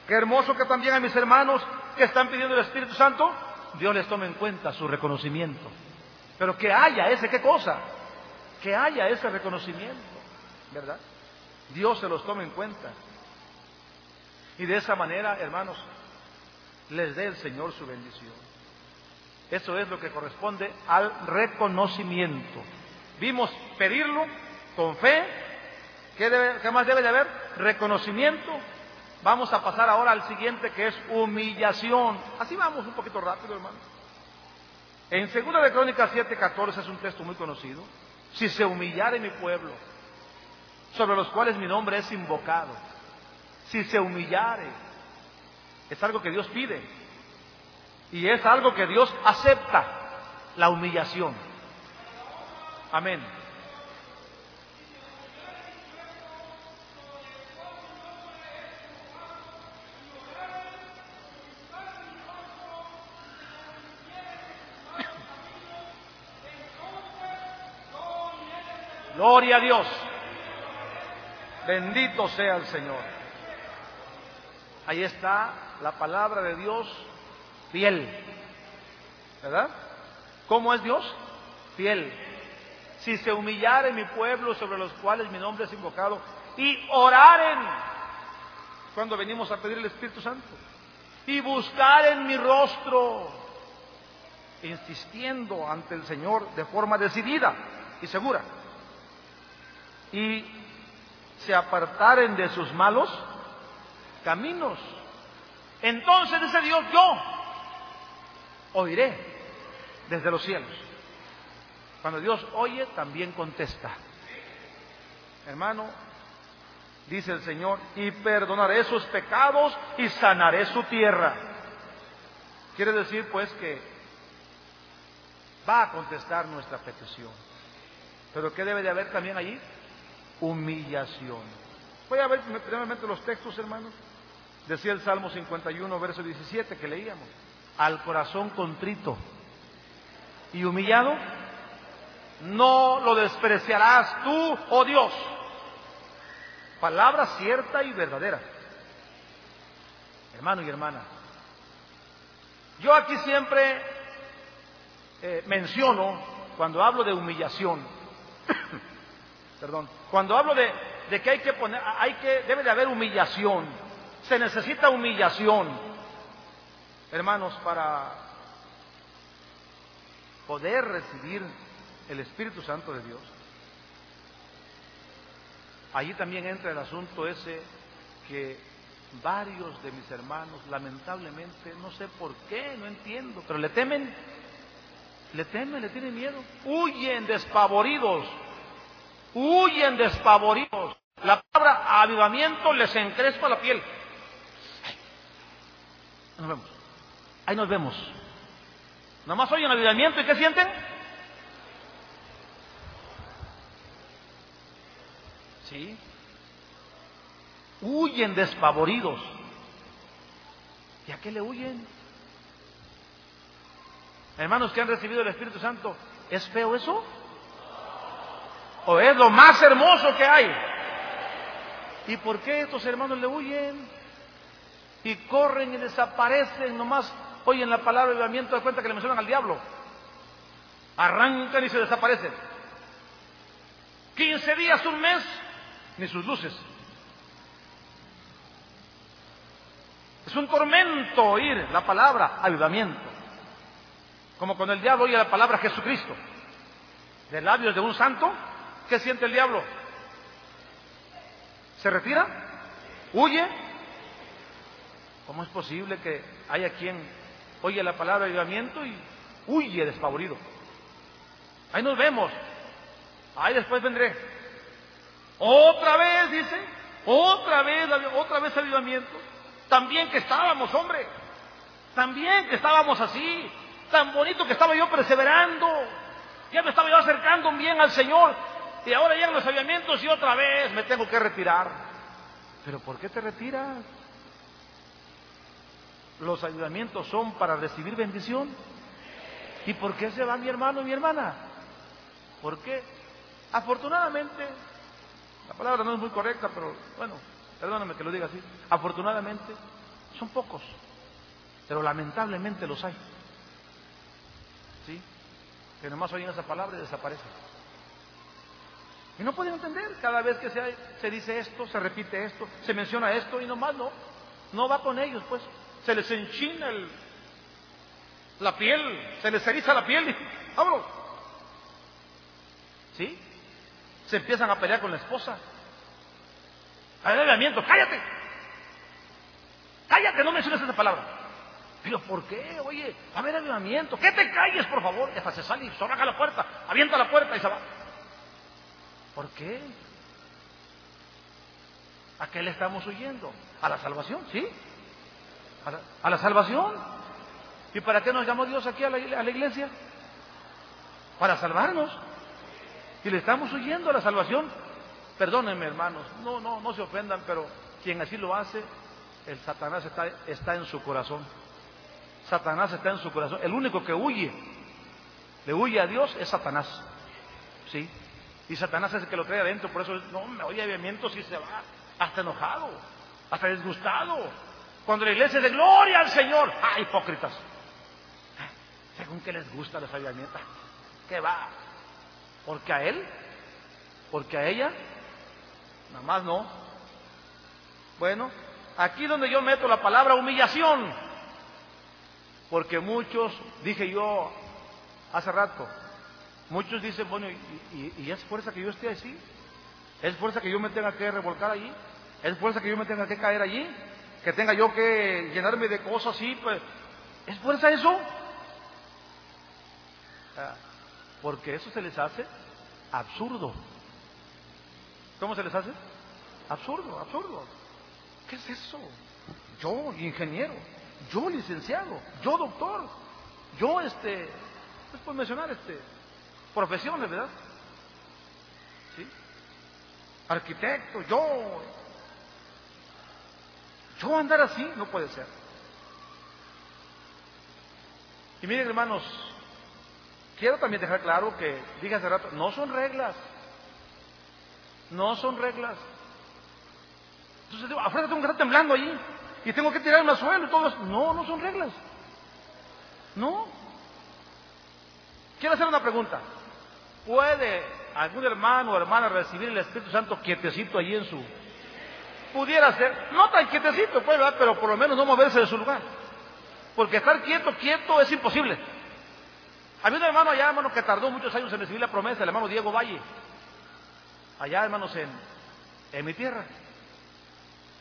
Qué hermoso que también a mis hermanos que están pidiendo el Espíritu Santo, Dios les tome en cuenta su reconocimiento. Pero que haya ese, ¿qué cosa? que haya ese reconocimiento, ¿verdad? Dios se los tome en cuenta. Y de esa manera, hermanos, les dé el Señor su bendición. Eso es lo que corresponde al reconocimiento. Vimos pedirlo con fe. ¿Qué, ¿Qué, más debe de haber? Reconocimiento. Vamos a pasar ahora al siguiente que es humillación. Así vamos un poquito rápido, hermanos. En 2 de Crónicas 7:14 es un texto muy conocido si se humillare mi pueblo, sobre los cuales mi nombre es invocado, si se humillare, es algo que Dios pide. Y es algo que Dios acepta, la humillación. Amén. Gloria a Dios. Bendito sea el Señor. Ahí está la palabra de Dios fiel. ¿Verdad? ¿Cómo es Dios? Fiel. Si se humillare mi pueblo sobre los cuales mi nombre es invocado y oraren cuando venimos a pedir el Espíritu Santo y buscar en mi rostro, insistiendo ante el Señor de forma decidida y segura y se apartaren de sus malos caminos. Entonces dice Dios, yo oiré desde los cielos. Cuando Dios oye, también contesta. Hermano, dice el Señor, y perdonaré sus pecados y sanaré su tierra. Quiere decir pues que va a contestar nuestra petición. Pero ¿qué debe de haber también allí? Humillación. Voy a ver primeramente los textos, hermanos. Decía el Salmo 51, verso 17 que leíamos. Al corazón contrito y humillado, no lo despreciarás tú, oh Dios. Palabra cierta y verdadera. Hermano y hermana, yo aquí siempre eh, menciono, cuando hablo de humillación, perdón, cuando hablo de, que hay que poner, hay que, debe de haber humillación, se necesita humillación, hermanos, para poder recibir el Espíritu Santo de Dios. Allí también entra el asunto ese que varios de mis hermanos, lamentablemente, no sé por qué, no entiendo, pero le temen, le temen, le tienen miedo, huyen despavoridos huyen despavoridos. La palabra avivamiento les encrespa la piel. Ahí nos vemos. Ahí nos vemos. Nomás oyen avivamiento y ¿qué sienten? Sí. Huyen despavoridos. ¿Y a qué le huyen? Hermanos que han recibido el Espíritu Santo, ¿es feo eso? O es lo más hermoso que hay. ¿Y por qué estos hermanos le huyen? Y corren y desaparecen, nomás oyen la palabra de de cuenta que le mencionan al diablo. Arrancan y se desaparecen. 15 días, un mes, ni sus luces. Es un tormento oír la palabra avivamiento. Como cuando el diablo oye la palabra Jesucristo. De labios de un santo, ¿Qué siente el diablo? ¿Se retira? ¿Huye? ¿Cómo es posible que haya quien oye la palabra de ayudamiento y huye despavorido? Ahí nos vemos. Ahí después vendré. Otra vez, dice. Otra vez, otra vez avivamiento. También que estábamos, hombre. También que estábamos así. Tan bonito que estaba yo perseverando. Ya me estaba yo acercando bien al Señor. Y ahora llegan los avivamientos y otra vez me tengo que retirar. ¿Pero por qué te retiras? Los ayudamientos son para recibir bendición. ¿Y por qué se va mi hermano y mi hermana? Porque afortunadamente, la palabra no es muy correcta, pero bueno, perdóname que lo diga así, afortunadamente son pocos, pero lamentablemente los hay. ¿Sí? Que nomás oyen esa palabra y desaparecen. Y no pueden entender, cada vez que se, se, dice esto, se repite esto, se menciona esto y nomás no, no va con ellos, pues se les enchina el, la piel, se les eriza la piel y vámonos. ¿Sí? Se empiezan a pelear con la esposa. Avivamiento, cállate. Cállate, no menciones esa palabra. Pero ¿por qué? Oye, a ver avivamiento, que te calles, por favor. Hasta se sale y zorraga la puerta, avienta la puerta y se va. ¿Por qué? ¿A qué le estamos huyendo? ¿A la salvación? ¿Sí? ¿A la, salvación? ¿Y para qué nos llamó Dios aquí a la, iglesia? Para salvarnos. Y le estamos huyendo a la salvación. Perdónenme, hermanos, no, no, no se ofendan, pero quien así lo hace, el Satanás está, está en su corazón. Satanás está en su corazón. El único que huye, le huye a Dios, es Satanás. ¿Sí? Y Satanás es que lo trae adentro, por eso no me oye aviamientos y se va, hasta enojado, hasta disgustado. Cuando la iglesia es de gloria al Señor, ¡ah, hipócritas! Según que les gusta los aviamientos, ¿qué va? Porque a él, porque a ella, nada más no. Bueno, aquí donde yo meto la palabra humillación, porque muchos, dije yo hace rato, muchos dicen, bueno, ¿y, es fuerza que yo esté así? ¿Es fuerza que yo me tenga que revolcar allí? ¿Es fuerza que yo me tenga que caer allí? ¿Que tenga yo que llenarme de cosas así? Pues, ¿Es fuerza eso? Porque eso se les hace absurdo. ¿Cómo se les hace? Absurdo, absurdo. ¿Qué es eso? Yo, ingeniero, yo, licenciado, yo, doctor, yo, este, después mencionar, este, profesiones, ¿verdad? ¿Sí? Arquitecto, yo, yo andar así no puede ser. Y miren, hermanos, quiero también dejar claro que, dije hace rato, no son reglas. No son reglas. Entonces digo, afuera tengo que estar temblando ahí y tengo que tirarme al suelo y todo eso. No, no son reglas. No. Quiero hacer una pregunta. ¿Puede algún hermano o hermana recibir el Espíritu Santo quietecito allí en su... Pudiera ser, no tan quietecito, pues, pero por lo menos no moverse de su lugar. Porque estar quieto, quieto es imposible. Había un hermano allá, hermano, que tardó muchos años en recibir la promesa, el hermano Diego Valle. Allá, hermanos, en, en mi tierra.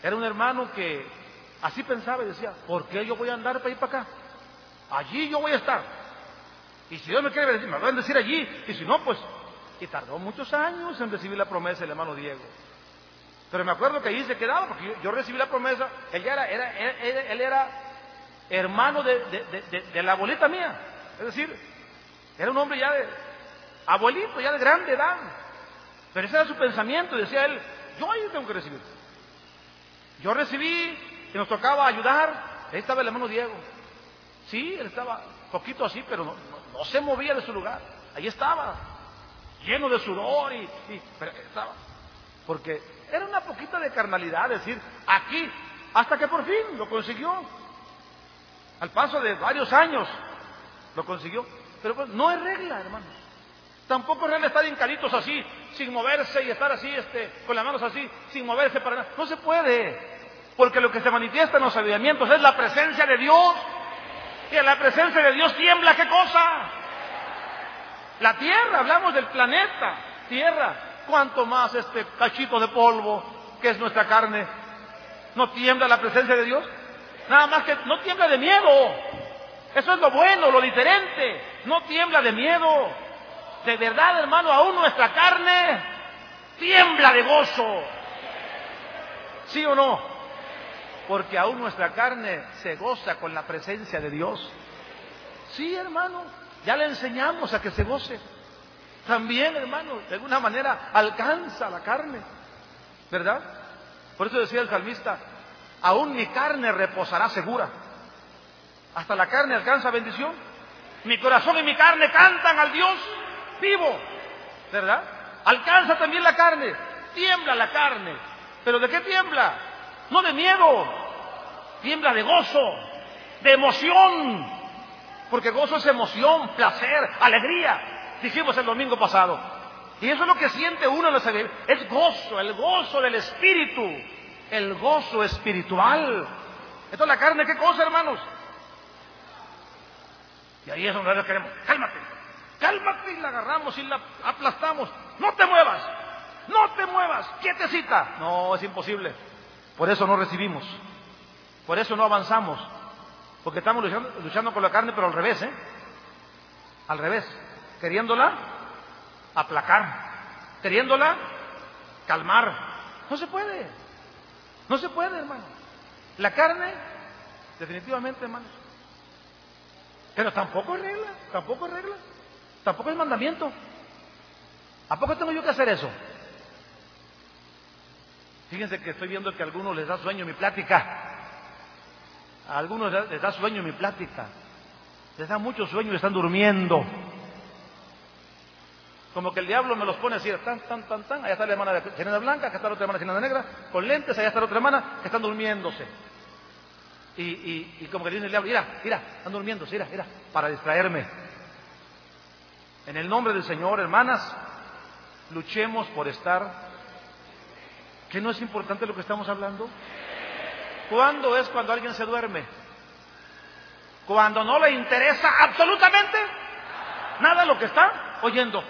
Era un hermano que así pensaba y decía, ¿por qué yo voy a andar para ir para acá? Allí yo voy a estar. Y si Dios me quiere decir, me lo van a decir allí. Y si no, pues... Y tardó muchos años en recibir la promesa del hermano Diego. Pero me acuerdo que allí se quedaba, porque yo, recibí la promesa. Él, era, era, él, era hermano de, la abuelita mía. Es decir, era un hombre ya de abuelito, ya de grande edad. Pero ese era su pensamiento. Decía él, yo ahí tengo que recibir. Yo recibí y nos tocaba ayudar. Ahí estaba el hermano Diego. Sí, él estaba poquito así, pero no, se movía de su lugar. Ahí estaba, lleno de sudor y, pero estaba. Porque era una poquita de carnalidad decir, aquí, hasta que por fin lo consiguió. Al paso de varios años lo consiguió. Pero pues no es regla, hermanos. Tampoco es regla estar encaritos así, sin moverse y estar así, este, con las manos así, sin moverse para nada. No se puede. Porque lo que se manifiesta en los avivamientos es la presencia de Dios. En la presencia de Dios tiembla, ¿qué cosa? La tierra, hablamos del planeta, tierra. ¿Cuánto más este cachito de polvo que es nuestra carne? ¿No tiembla la presencia de Dios? Nada más que no tiembla de miedo. Eso es lo bueno, lo diferente. No tiembla de miedo. De verdad, hermano, aún nuestra carne tiembla de gozo. ¿Sí o no? Porque aún nuestra carne se goza con la presencia de Dios. Sí, hermano, ya le enseñamos a que se goce. También, hermano, de alguna manera alcanza la carne, ¿verdad? Por eso decía el salmista, aún mi carne reposará segura. Hasta la carne alcanza bendición. Mi corazón y mi carne cantan al Dios vivo, ¿verdad? Alcanza también la carne, tiembla la carne. ¿Pero de qué tiembla? No de miedo, tiembla de gozo, de emoción, porque gozo es emoción, placer, alegría, dijimos el domingo pasado. Y eso es lo que siente uno en los es gozo, el gozo del espíritu, el gozo espiritual. Esto es la carne, ¿qué cosa, hermanos? Y ahí es donde queremos, cálmate, cálmate y la agarramos y la aplastamos. No te muevas, no te muevas, quietecita. No, es imposible. Por eso no recibimos. Por eso no avanzamos. Porque estamos luchando, con la carne, pero al revés, ¿eh? Al revés. Queriéndola aplacar. Queriéndola calmar. No se puede. No se puede, hermano. La carne, definitivamente, hermano, Pero tampoco es regla, tampoco es regla, tampoco es mandamiento. ¿A poco tengo yo que hacer eso? Fíjense que estoy viendo que a algunos les da sueño mi plática. A algunos les da sueño mi plática. Les da mucho sueño y están durmiendo. Como que el diablo me los pone así, tan, tan, tan, tan. Allá está la hermana de Ceneda Blanca, acá está la otra hermana de Negra, con lentes, allá está la otra hermana que están durmiéndose. Y, y, y como que dice el diablo, mira, mira, están durmiéndose, mira, mira, para distraerme. En el nombre del Señor, hermanas, luchemos por estar. ¿Que no es importante lo que estamos hablando? ¿Cuándo es cuando alguien se duerme? Cuando no le interesa absolutamente nada lo que está oyendo.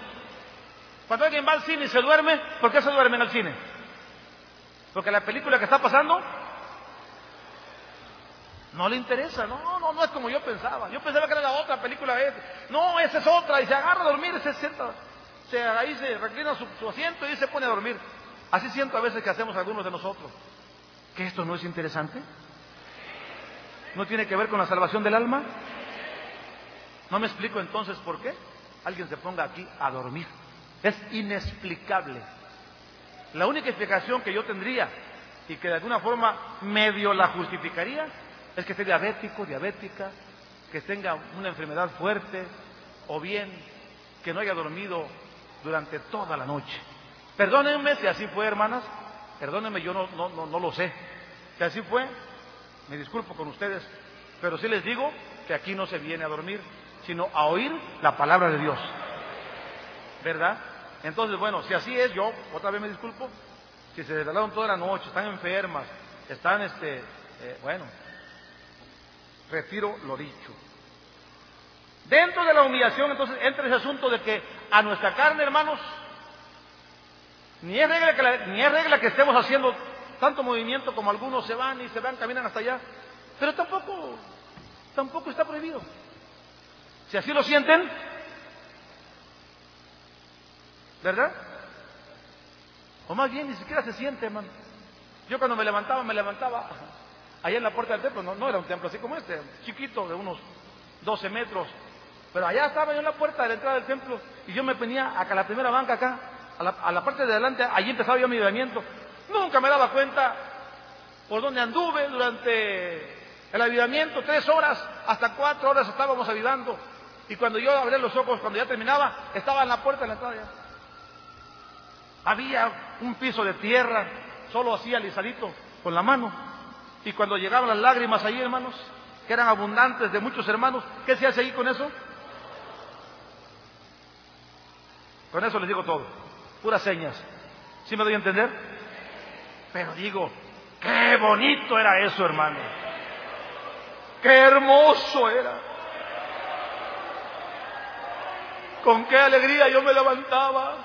Cuando alguien va al cine y se duerme, ¿por qué se duerme en el cine? Porque la película que está pasando no le interesa, no, no, no es como yo pensaba. Yo pensaba que era la otra película. No, esa es otra. Y se agarra a dormir, se sienta, se, ahí se reclina su, su asiento y se pone a dormir. Así siento a veces que hacemos algunos de nosotros. ¿Que esto no es interesante? ¿No tiene que ver con la salvación del alma? No me explico entonces por qué alguien se ponga aquí a dormir. Es inexplicable. La única explicación que yo tendría y que de alguna forma medio la justificaría es que esté diabético, diabética, que tenga una enfermedad fuerte o bien que no haya dormido durante toda la noche. Perdónenme si así fue, hermanas, perdónenme, yo no, lo sé. Si así fue, me disculpo con ustedes, pero sí les digo que aquí no se viene a dormir, sino a oír la palabra de Dios. ¿Verdad? Entonces, bueno, si así es, yo otra vez me disculpo. Si se desvelaron toda la noche, están enfermas, están, este, eh, bueno, retiro lo dicho. Dentro de la humillación, entonces, entra ese asunto de que a nuestra carne, hermanos, ni es regla que, ni regla que estemos haciendo tanto movimiento como algunos se van y se van, caminan hasta allá, pero tampoco, tampoco está prohibido. Si así lo sienten, ¿Verdad? O más bien, ni siquiera se siente, hermano. Yo cuando me levantaba, me levantaba allá en la puerta del templo. No, no era un templo así como este, chiquito, de unos 12 metros. Pero allá estaba yo en la puerta de la entrada del templo y yo me ponía acá, la primera banca acá, a la, parte de adelante, allí empezaba yo mi avivamiento. Nunca me daba cuenta por dónde anduve durante el avivamiento, tres horas, hasta cuatro horas estábamos avivando. Y cuando yo abrí los ojos, cuando ya terminaba, estaba en la puerta de la entrada. Había un piso de tierra, solo así alisadito con la mano. Y cuando llegaban las lágrimas ahí, hermanos, que eran abundantes de muchos hermanos, ¿qué se hace ahí con eso? Con eso les digo todo, puras señas. ¿Sí me doy a entender? Pero digo, qué bonito era eso, hermano. Qué hermoso era. Con qué alegría yo me levantaba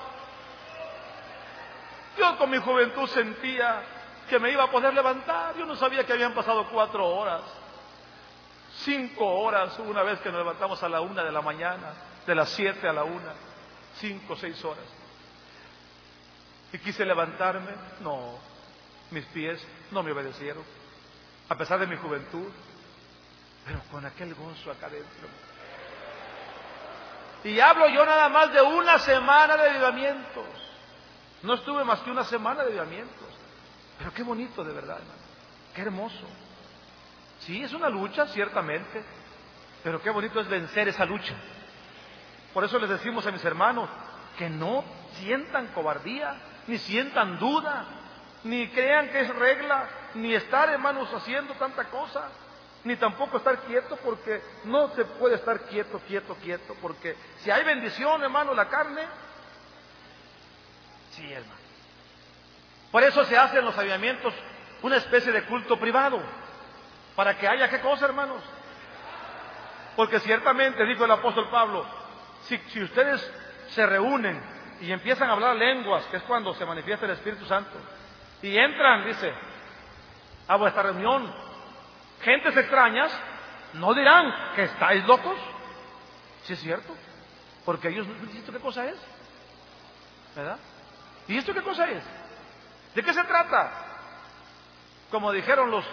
yo con mi juventud sentía que me iba a poder levantar. Yo no sabía que habían pasado cuatro horas, cinco horas, una vez que nos levantamos a la una de la mañana, de las siete a la una, cinco, seis horas. Y quise levantarme, no, mis pies no me obedecieron, a pesar de mi juventud, pero con aquel gozo acá adentro. Y hablo yo nada más de una semana de avivamientos. No estuve más que una semana de avivamientos. Pero qué bonito de verdad, hermano. Qué hermoso. Sí, es una lucha, ciertamente. Pero qué bonito es vencer esa lucha. Por eso les decimos a mis hermanos que no sientan cobardía, ni sientan duda, ni crean que es regla, ni estar, hermanos, haciendo tanta cosa, ni tampoco estar quieto, porque no se puede estar quieto, quieto, quieto, porque si hay bendición, hermano, la carne, Sí, hermano. Por eso se hacen los avivamientos una especie de culto privado. Para que haya qué cosa, hermanos. Porque ciertamente, dijo el apóstol Pablo, si ustedes se reúnen y empiezan a hablar lenguas, que es cuando se manifiesta el Espíritu Santo, y entran, dice, a vuestra reunión, gentes extrañas, no dirán que estáis locos. Si es cierto, porque ellos no dicen qué cosa es, ¿verdad? ¿Y esto qué cosa es? ¿De qué se trata? Como dijeron los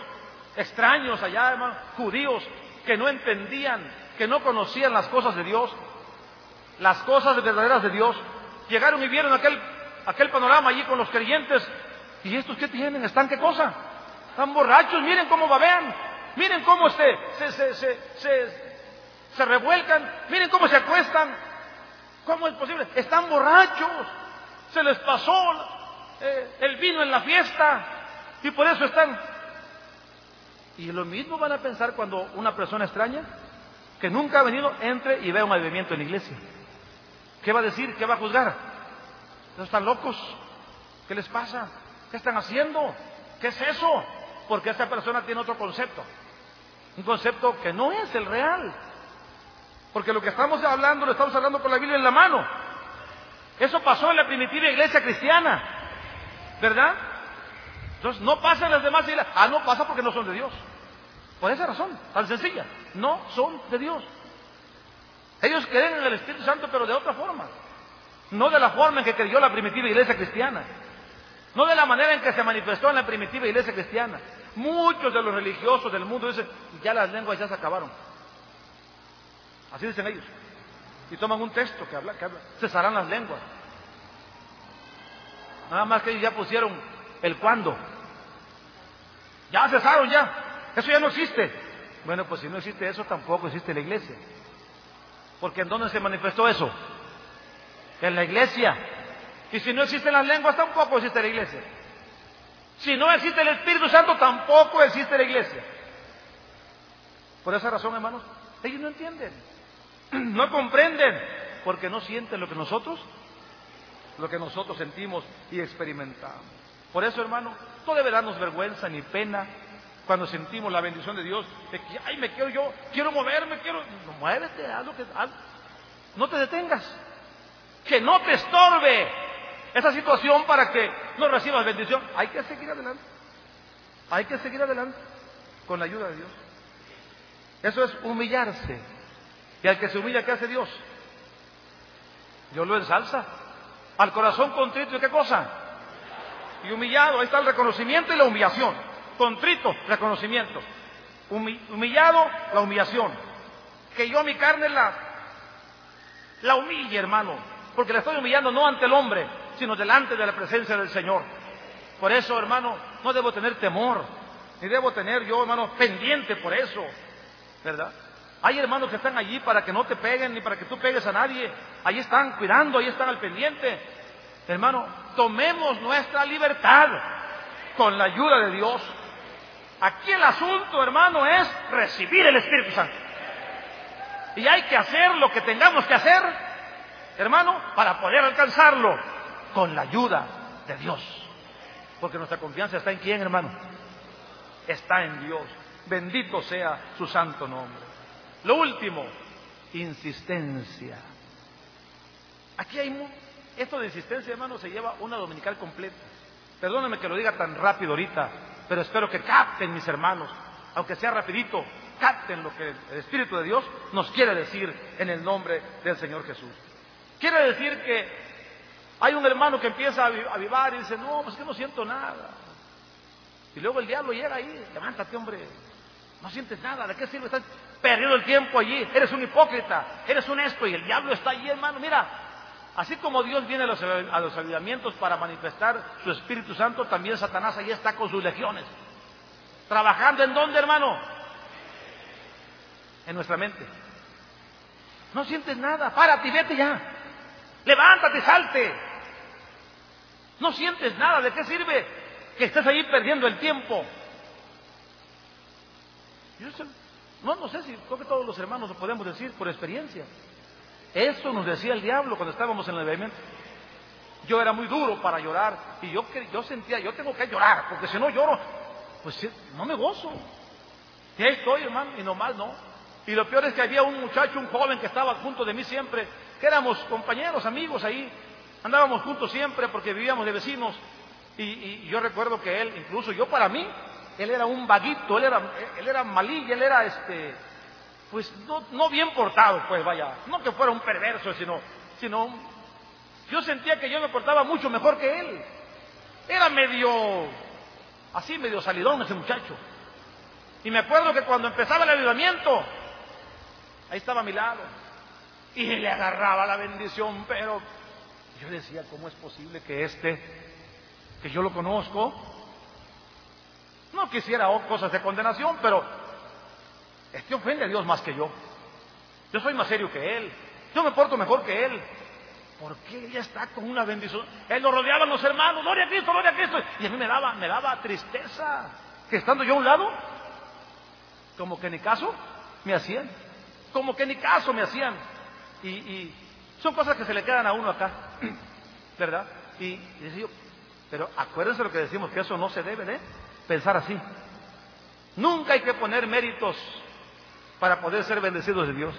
extraños allá, hermano, judíos, que no entendían que no conocían las cosas de Dios, las cosas verdaderas de Dios, llegaron y vieron aquel, aquel panorama allí con los creyentes. ¿Y estos qué tienen? ¿Están qué cosa? Están borrachos, miren cómo babean, miren cómo se, se, se, se revuelcan, miren cómo se acuestan. ¿Cómo es posible? Están borrachos, se les pasó eh, el vino en la fiesta y por eso están. Y lo mismo van a pensar cuando una persona extraña, que nunca ha venido, entre y vea un movimiento en la iglesia. ¿Qué va a decir? ¿Qué va a juzgar? ¿Están locos? ¿Qué les pasa? ¿Qué están haciendo? ¿Qué es eso? Porque esta persona tiene otro concepto. Un concepto que no es el real. Porque lo que estamos hablando lo estamos hablando con la Biblia en la mano. Eso pasó en la primitiva iglesia cristiana. ¿Verdad? Entonces no pasa en las demás iglesias. Ah, no pasa porque no son de Dios. Por esa razón, tan sencilla. No son de Dios. Ellos creen en el Espíritu Santo, pero de otra forma. No de la forma en que creyó la primitiva iglesia cristiana. No de la manera en que se manifestó en la primitiva iglesia cristiana. Muchos de los religiosos del mundo dicen, ya las lenguas ya se acabaron. Así dicen ellos. Y toman un texto que habla, que habla, cesarán las lenguas. Nada más que ellos ya pusieron el cuándo. Ya cesaron ya. Eso ya no existe. Bueno, pues si no existe eso, tampoco existe la iglesia. Porque ¿en dónde se manifestó eso? En la iglesia. Y si no existen las lenguas, tampoco existe la iglesia. Si no existe el Espíritu Santo, tampoco existe la iglesia. Por esa razón, hermanos, ellos no entienden. No comprenden. Porque no sienten lo que nosotros, lo que nosotros sentimos y experimentamos. Por eso, hermano, no debe darnos vergüenza ni pena cuando sentimos la bendición de Dios, de que, ay, me quiero yo, quiero moverme, quiero, muévete, haz lo que, haz. no te detengas, que no te estorbe esa situación para que no recibas bendición. Hay que seguir adelante, hay que seguir adelante con la ayuda de Dios. Eso es humillarse. Y al que se humilla, ¿qué hace Dios? Dios lo ensalza. Al corazón contrito, ¿y qué cosa? Y humillado, ahí está el reconocimiento y la humillación. Contrito, reconocimiento. humillado, la humillación. Que yo mi carne la, la humille, hermano. Porque la estoy humillando no ante el hombre, sino delante de la presencia del Señor. Por eso, hermano, no debo tener temor. Ni debo tener yo, hermano, pendiente por eso. ¿Verdad? Hay hermanos que están allí para que no te peguen ni para que tú pegues a nadie. Allí están cuidando, ahí están al pendiente. Hermano, tomemos nuestra libertad con la ayuda de Dios. Aquí el asunto, hermano, es recibir el Espíritu Santo. Y hay que hacer lo que tengamos que hacer, hermano, para poder alcanzarlo con la ayuda de Dios. Porque nuestra confianza está en quién, hermano? Está en Dios. Bendito sea su santo nombre. Lo último, insistencia. Aquí hay esto de insistencia, hermano, se lleva una dominical completa. Perdónenme que lo diga tan rápido ahorita, pero espero que capten mis hermanos, aunque sea rapidito, capten lo que el Espíritu de Dios nos quiere decir en el nombre del Señor Jesús. Quiere decir que hay un hermano que empieza a avivar y dice, no, pues que no siento nada. Y luego el diablo llega ahí, levántate hombre, no sientes nada, ¿de qué sirve? Estás perdiendo el tiempo allí, eres un hipócrita, eres un esto y el diablo está allí, hermano, mira, Así como Dios viene a los, a para manifestar su Espíritu Santo, también Satanás allí está con sus legiones. ¿Trabajando en dónde, hermano? En nuestra mente. No sientes nada, párate y vete ya. Levántate, salte. No sientes nada, ¿de qué sirve que estés ahí perdiendo el tiempo? no, no sé si creo que todos los hermanos lo podemos decir por experiencia. Eso nos decía el diablo cuando estábamos en el evento. Yo era muy duro para llorar y yo, yo sentía, yo tengo que llorar, porque si no lloro, pues no me gozo. Y ahí estoy, hermano, y nomás no. Y lo peor es que había un muchacho, un joven que estaba junto de mí siempre, que éramos compañeros, amigos ahí, andábamos juntos siempre porque vivíamos de vecinos. Y, y yo recuerdo que él, incluso yo para mí, él era un vaguito, él era, él era malilla, él era este, pues no, no bien portado, pues vaya, no que fuera un perverso, sino, sino yo sentía que yo me portaba mucho mejor que él. Era medio, así medio salidón ese muchacho. Y me acuerdo que cuando empezaba el avivamiento, ahí estaba a mi lado. Y le agarraba la bendición, pero yo decía, ¿cómo es posible que este, que yo lo conozco, no quisiera cosas de condenación, pero este ofende a Dios más que yo. Yo soy más serio que él. Yo me porto mejor que él. ¿Por qué ella está con una bendición? Él lo rodeaban los hermanos, gloria a Cristo, gloria a Cristo. Y a mí me daba, me daba tristeza que estando yo a un lado, como que ni caso me hacían. Como que ni caso me hacían. Y, y son cosas que se le quedan a uno acá, ¿verdad? Y, y decía yo, pero acuérdense lo que decimos, que eso no se debe de pensar así. Nunca hay que poner méritos para poder ser bendecidos de Dios.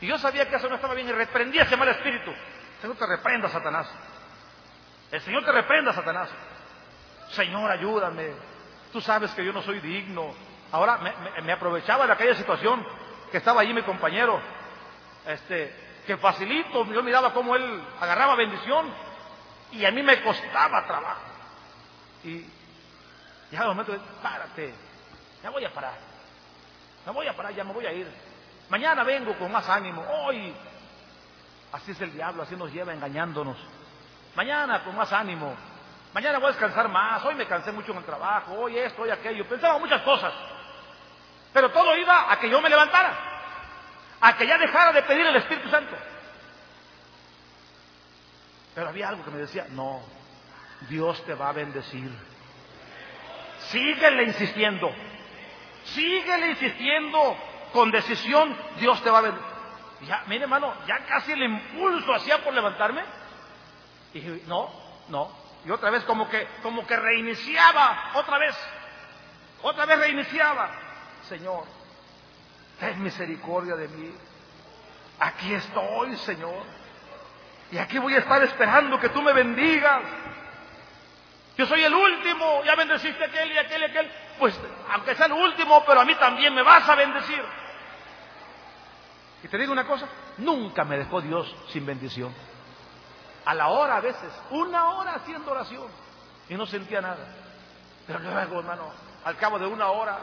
Y yo sabía que eso no estaba bien y reprendía ese mal espíritu. Señor te reprenda, Satanás. El Señor te reprenda, Satanás. Señor, ayúdame. Tú sabes que yo no soy digno. Ahora me, aprovechaba de aquella situación que estaba allí mi compañero. Este, que facilito, yo miraba cómo él agarraba bendición y a mí me costaba trabajo. Y ya al momento de, párate, ya voy a parar. Me voy a parar, ya me voy a ir. Mañana vengo con más ánimo. Hoy, así es el diablo, así nos lleva engañándonos. Mañana con más ánimo. Mañana voy a descansar más. Hoy me cansé mucho en el trabajo. Hoy esto, hoy aquello. Pensaba muchas cosas. Pero todo iba a que yo me levantara. A que ya dejara de pedir el Espíritu Santo. Pero había algo que me decía, no, Dios te va a bendecir. Síguele insistiendo. Síguele insistiendo con decisión, Dios te va a ver. Ya, mire hermano, ya casi el impulso hacía por levantarme. Y dije, no, no. Y otra vez como que, como que reiniciaba, otra vez. Otra vez reiniciaba. Señor, ten misericordia de mí. Aquí estoy, Señor. Y aquí voy a estar esperando que tú me bendigas. Yo soy el último, ya bendeciste aquel y aquel y aquel. Pues aunque sea el último, pero a mí también me vas a bendecir. Y te digo una cosa, nunca me dejó Dios sin bendición. A la hora a veces, una hora haciendo oración y no sentía nada. Pero luego, hermano, al cabo de una hora,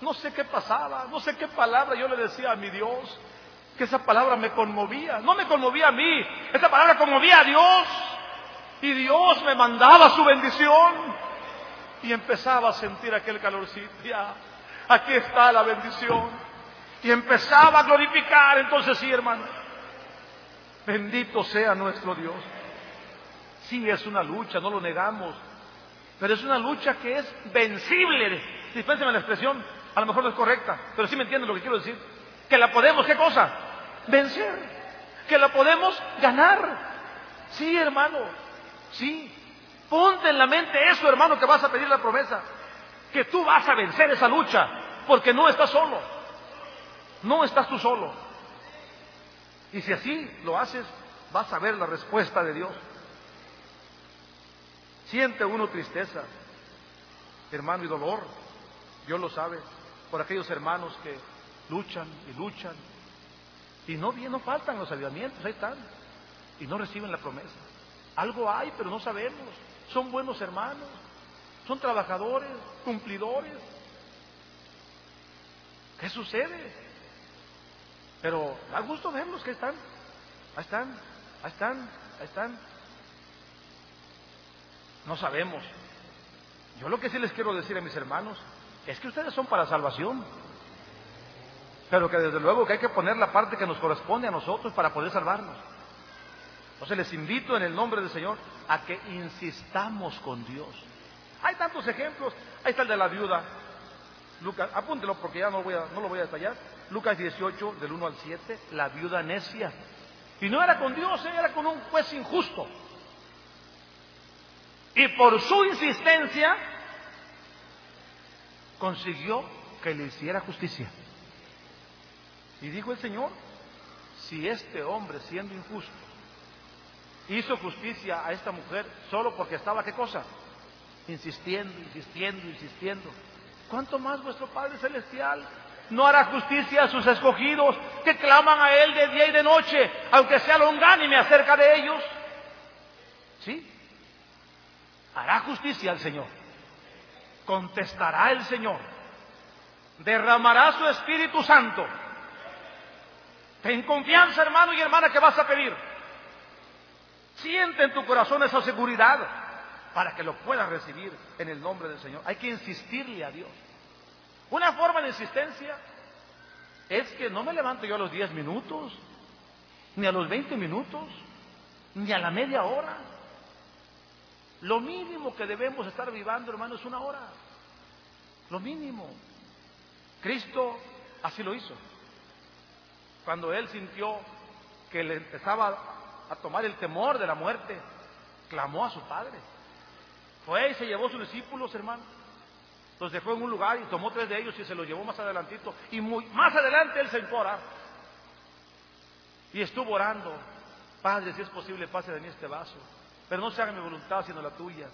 no sé qué pasaba, no sé qué palabra yo le decía a mi Dios, que esa palabra me conmovía. No me conmovía a mí, esa palabra conmovía a Dios. Y Dios me mandaba su bendición. Y empezaba a sentir aquel calorcito. Ya, aquí está la bendición. Y empezaba a glorificar. Entonces sí, hermano. Bendito sea nuestro Dios. Sí, es una lucha, no lo negamos. Pero es una lucha que es vencible. Dispénseme la expresión, a lo mejor no es correcta, pero sí me entienden lo que quiero decir. Que la podemos, ¿qué cosa? Vencer. Que la podemos ganar. Sí, hermano. Sí, ponte en la mente eso, hermano, que vas a pedir la promesa. Que tú vas a vencer esa lucha, porque no estás solo. No estás tú solo. Y si así lo haces, vas a ver la respuesta de Dios. Siente uno tristeza, hermano, y dolor. Dios lo sabe, por aquellos hermanos que luchan y luchan. Y no, no faltan los avivamientos, ahí están. Y no reciben la promesa. Algo hay, pero no sabemos. Son buenos hermanos, son trabajadores, cumplidores. ¿Qué sucede? Pero da gusto verlos que están. Ahí están, ahí están, ahí están. No sabemos. Yo lo que sí les quiero decir a mis hermanos es que ustedes son para salvación. Pero que desde luego que hay que poner la parte que nos corresponde a nosotros para poder salvarnos. Entonces les invito en el nombre del Señor a que insistamos con Dios. Hay tantos ejemplos. Ahí está el de la viuda. Lucas, apúntelo porque ya no, voy a, no lo voy a detallar. Lucas 18, del 1 al 7, la viuda necia. Y no era con Dios, era con un juez injusto. Y por su insistencia consiguió que le hiciera justicia. Y dijo el Señor, si este hombre siendo injusto hizo justicia a esta mujer solo porque estaba, ¿qué cosa? Insistiendo, insistiendo, insistiendo. ¿Cuánto más vuestro Padre Celestial no hará justicia a sus escogidos que claman a Él de día y de noche, aunque sea longánime acerca de ellos? ¿Sí? Hará justicia al Señor. Contestará el Señor. Derramará su Espíritu Santo. Ten confianza, hermano y hermana, que vas a pedir. Siente en tu corazón esa seguridad para que lo puedas recibir en el nombre del Señor. Hay que insistirle a Dios. Una forma de insistencia es que no me levanto yo a los 10 minutos, ni a los 20 minutos, ni a la media hora. Lo mínimo que debemos estar vivando, hermano, es una hora. Lo mínimo. Cristo así lo hizo. Cuando él sintió que le empezaba a tomar el temor de la muerte, clamó a su Padre. Fue y se llevó a sus discípulos, hermano. Los dejó en un lugar y tomó tres de ellos y se los llevó más adelantito. Y muy, más adelante él se entró Y estuvo orando. Padre, si es posible, pase de mí este vaso. Pero no se haga mi voluntad, sino la tuya.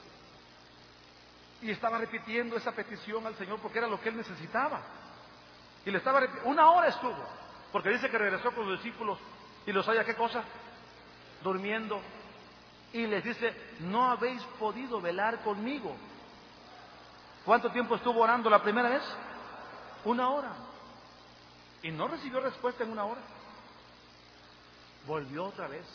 Y estaba repitiendo esa petición al Señor porque era lo que él necesitaba. Y le estaba una hora estuvo, porque dice que regresó con los discípulos y los haya qué cosa? Durmiendo. Y les dice, no habéis podido velar conmigo. ¿Cuánto tiempo estuvo orando la primera vez? Una hora. Y no recibió respuesta en una hora. Volvió otra vez.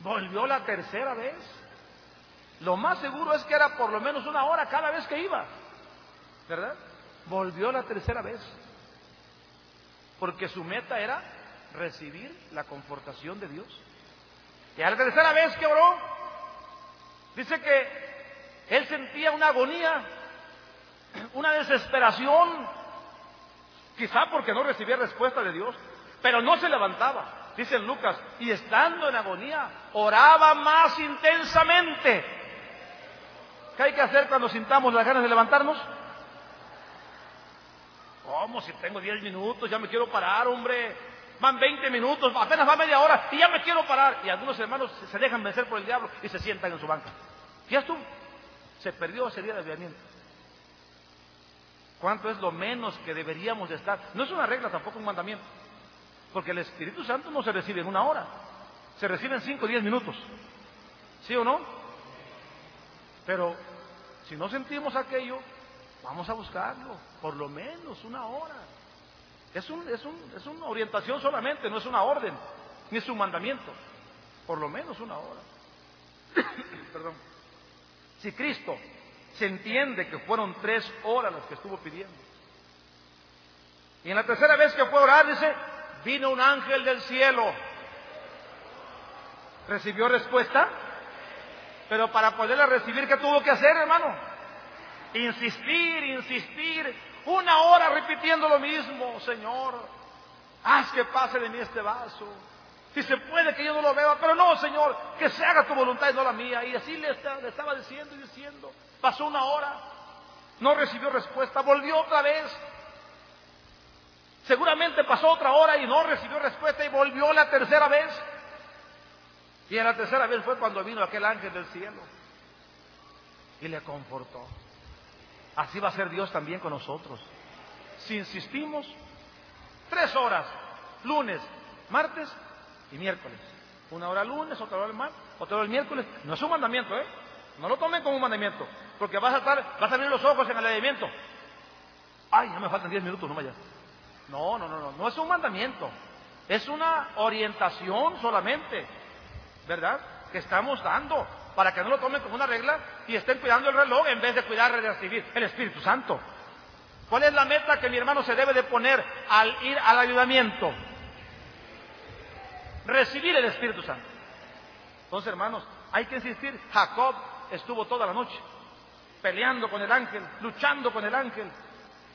Volvió la tercera vez. Lo más seguro es que era por lo menos una hora cada vez que iba. ¿Verdad? Volvió la tercera vez. Porque su meta era recibir la confortación de Dios. Y a la tercera vez que oró, dice que él sentía una agonía, una desesperación, quizá porque no recibía respuesta de Dios, pero no se levantaba. Dice Lucas, y estando en agonía, oraba más intensamente. ¿Qué hay que hacer cuando sintamos las ganas de levantarnos? ¿Cómo? Si tengo 10 minutos, ya me quiero parar, hombre. Van 20 minutos, apenas va media hora y ya me quiero parar. Y algunos hermanos se dejan vencer por el diablo y se sientan en su banca. ¿Ya estuvo? Se perdió ese día de avivamiento. ¿Cuánto es lo menos que deberíamos de estar? No es una regla, tampoco un mandamiento. Porque el Espíritu Santo no se recibe en una hora. Se recibe en cinco o diez minutos. ¿Sí o no? Pero si no sentimos aquello, vamos a buscarlo. Por lo menos una hora. Es, un, es, un, es una orientación solamente, no es una orden, ni es un mandamiento. Por lo menos una hora. Perdón. Si Cristo se entiende que fueron tres horas las que estuvo pidiendo. Y en la tercera vez que fue a orar, dice, vino un ángel del cielo. ¿Recibió respuesta? Pero para poderla recibir, ¿qué tuvo que hacer, hermano? Insistir, insistir, una hora repitiendo lo mismo, Señor, haz que pase de mí este vaso. Si se puede que yo no lo vea, pero no, Señor, que se haga tu voluntad y no la mía. Y así le, estaba diciendo y diciendo. Pasó una hora, no recibió respuesta, volvió otra vez. Seguramente pasó otra hora y no recibió respuesta y volvió la tercera vez. Y en la tercera vez fue cuando vino aquel ángel del cielo y le confortó. Así va a ser Dios también con nosotros. Si insistimos, tres horas, lunes, martes y miércoles. Una hora lunes, otra hora el martes, otra hora el miércoles. No es un mandamiento, ¿eh? No lo tomen como un mandamiento, porque vas a estar, vas a abrir los ojos en el alimento. Ay, ya me faltan diez minutos, no vayas. No, no, no, no, no es un mandamiento. Es una orientación solamente, ¿verdad? Que estamos dando para que no lo tomen como una regla y estén cuidando el reloj en vez de cuidar de recibir el Espíritu Santo. ¿Cuál es la meta que mi hermano se debe de poner al ir al ayudamiento? recibir el Espíritu Santo. Entonces, hermanos, hay que insistir. Jacob estuvo toda la noche peleando con el ángel, luchando con el ángel.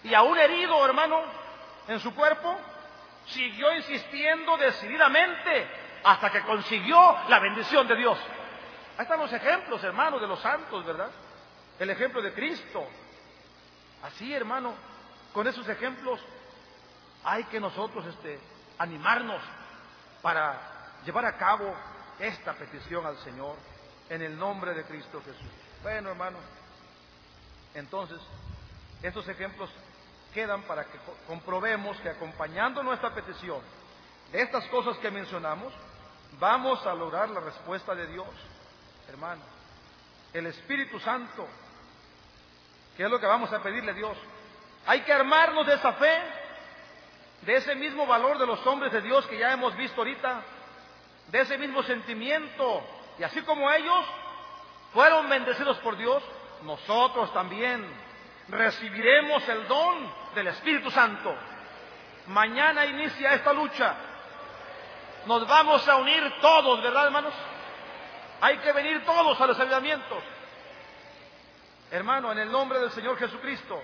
Y aún herido, hermano, en su cuerpo, siguió insistiendo decididamente hasta que consiguió la bendición de Dios. Ahí están los ejemplos, hermanos, de los santos, ¿verdad? El ejemplo de Cristo. Así, hermano, con esos ejemplos hay que nosotros este, animarnos para llevar a cabo esta petición al Señor en el nombre de Cristo Jesús. Bueno, hermano, entonces, estos ejemplos quedan para que comprobemos que acompañando nuestra petición de estas cosas que mencionamos, vamos a lograr la respuesta de Dios, hermano. El Espíritu Santo, que es lo que vamos a pedirle a Dios. Hay que armarnos de esa fe de ese mismo valor de los hombres de Dios que ya hemos visto ahorita, de ese mismo sentimiento, y así como ellos fueron bendecidos por Dios, nosotros también recibiremos el don del Espíritu Santo. Mañana inicia esta lucha. Nos vamos a unir todos, ¿verdad, hermanos? Hay que venir todos a los avivamientos. Hermano, en el nombre del Señor Jesucristo.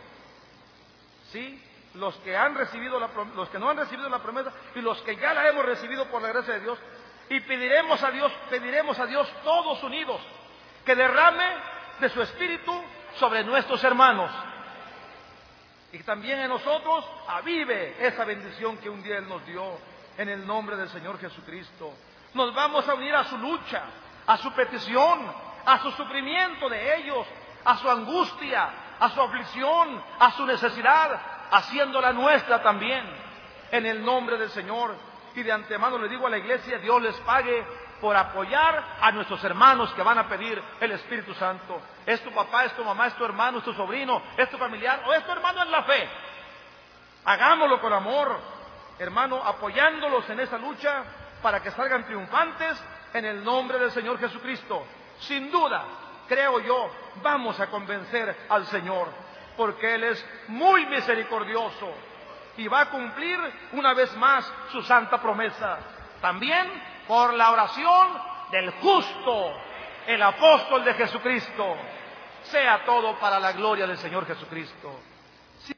¿Sí? Los que han recibido la, los que no han recibido la promesa y los que ya la hemos recibido por la gracia de Dios y pediremos a Dios, pediremos a Dios todos unidos que derrame de su espíritu sobre nuestros hermanos y también en nosotros avive esa bendición que un día Él nos dio en el nombre del Señor Jesucristo. Nos vamos a unir a su lucha, a su petición, a su sufrimiento de ellos, a su angustia, a su aflicción, a su necesidad, haciéndola nuestra también, en el nombre del Señor. Y de antemano le digo a la iglesia, Dios les pague por apoyar a nuestros hermanos que van a pedir el Espíritu Santo. Es tu papá, es tu mamá, es tu hermano, es tu sobrino, es tu familiar o es tu hermano en la fe. Hagámoslo con amor, hermano, apoyándolos en esa lucha para que salgan triunfantes en el nombre del Señor Jesucristo. Sin duda, creo yo, vamos a convencer al Señor, porque Él es muy misericordioso y va a cumplir una vez más su santa promesa. También por la oración del justo, el apóstol de Jesucristo. Sea todo para la gloria del Señor Jesucristo.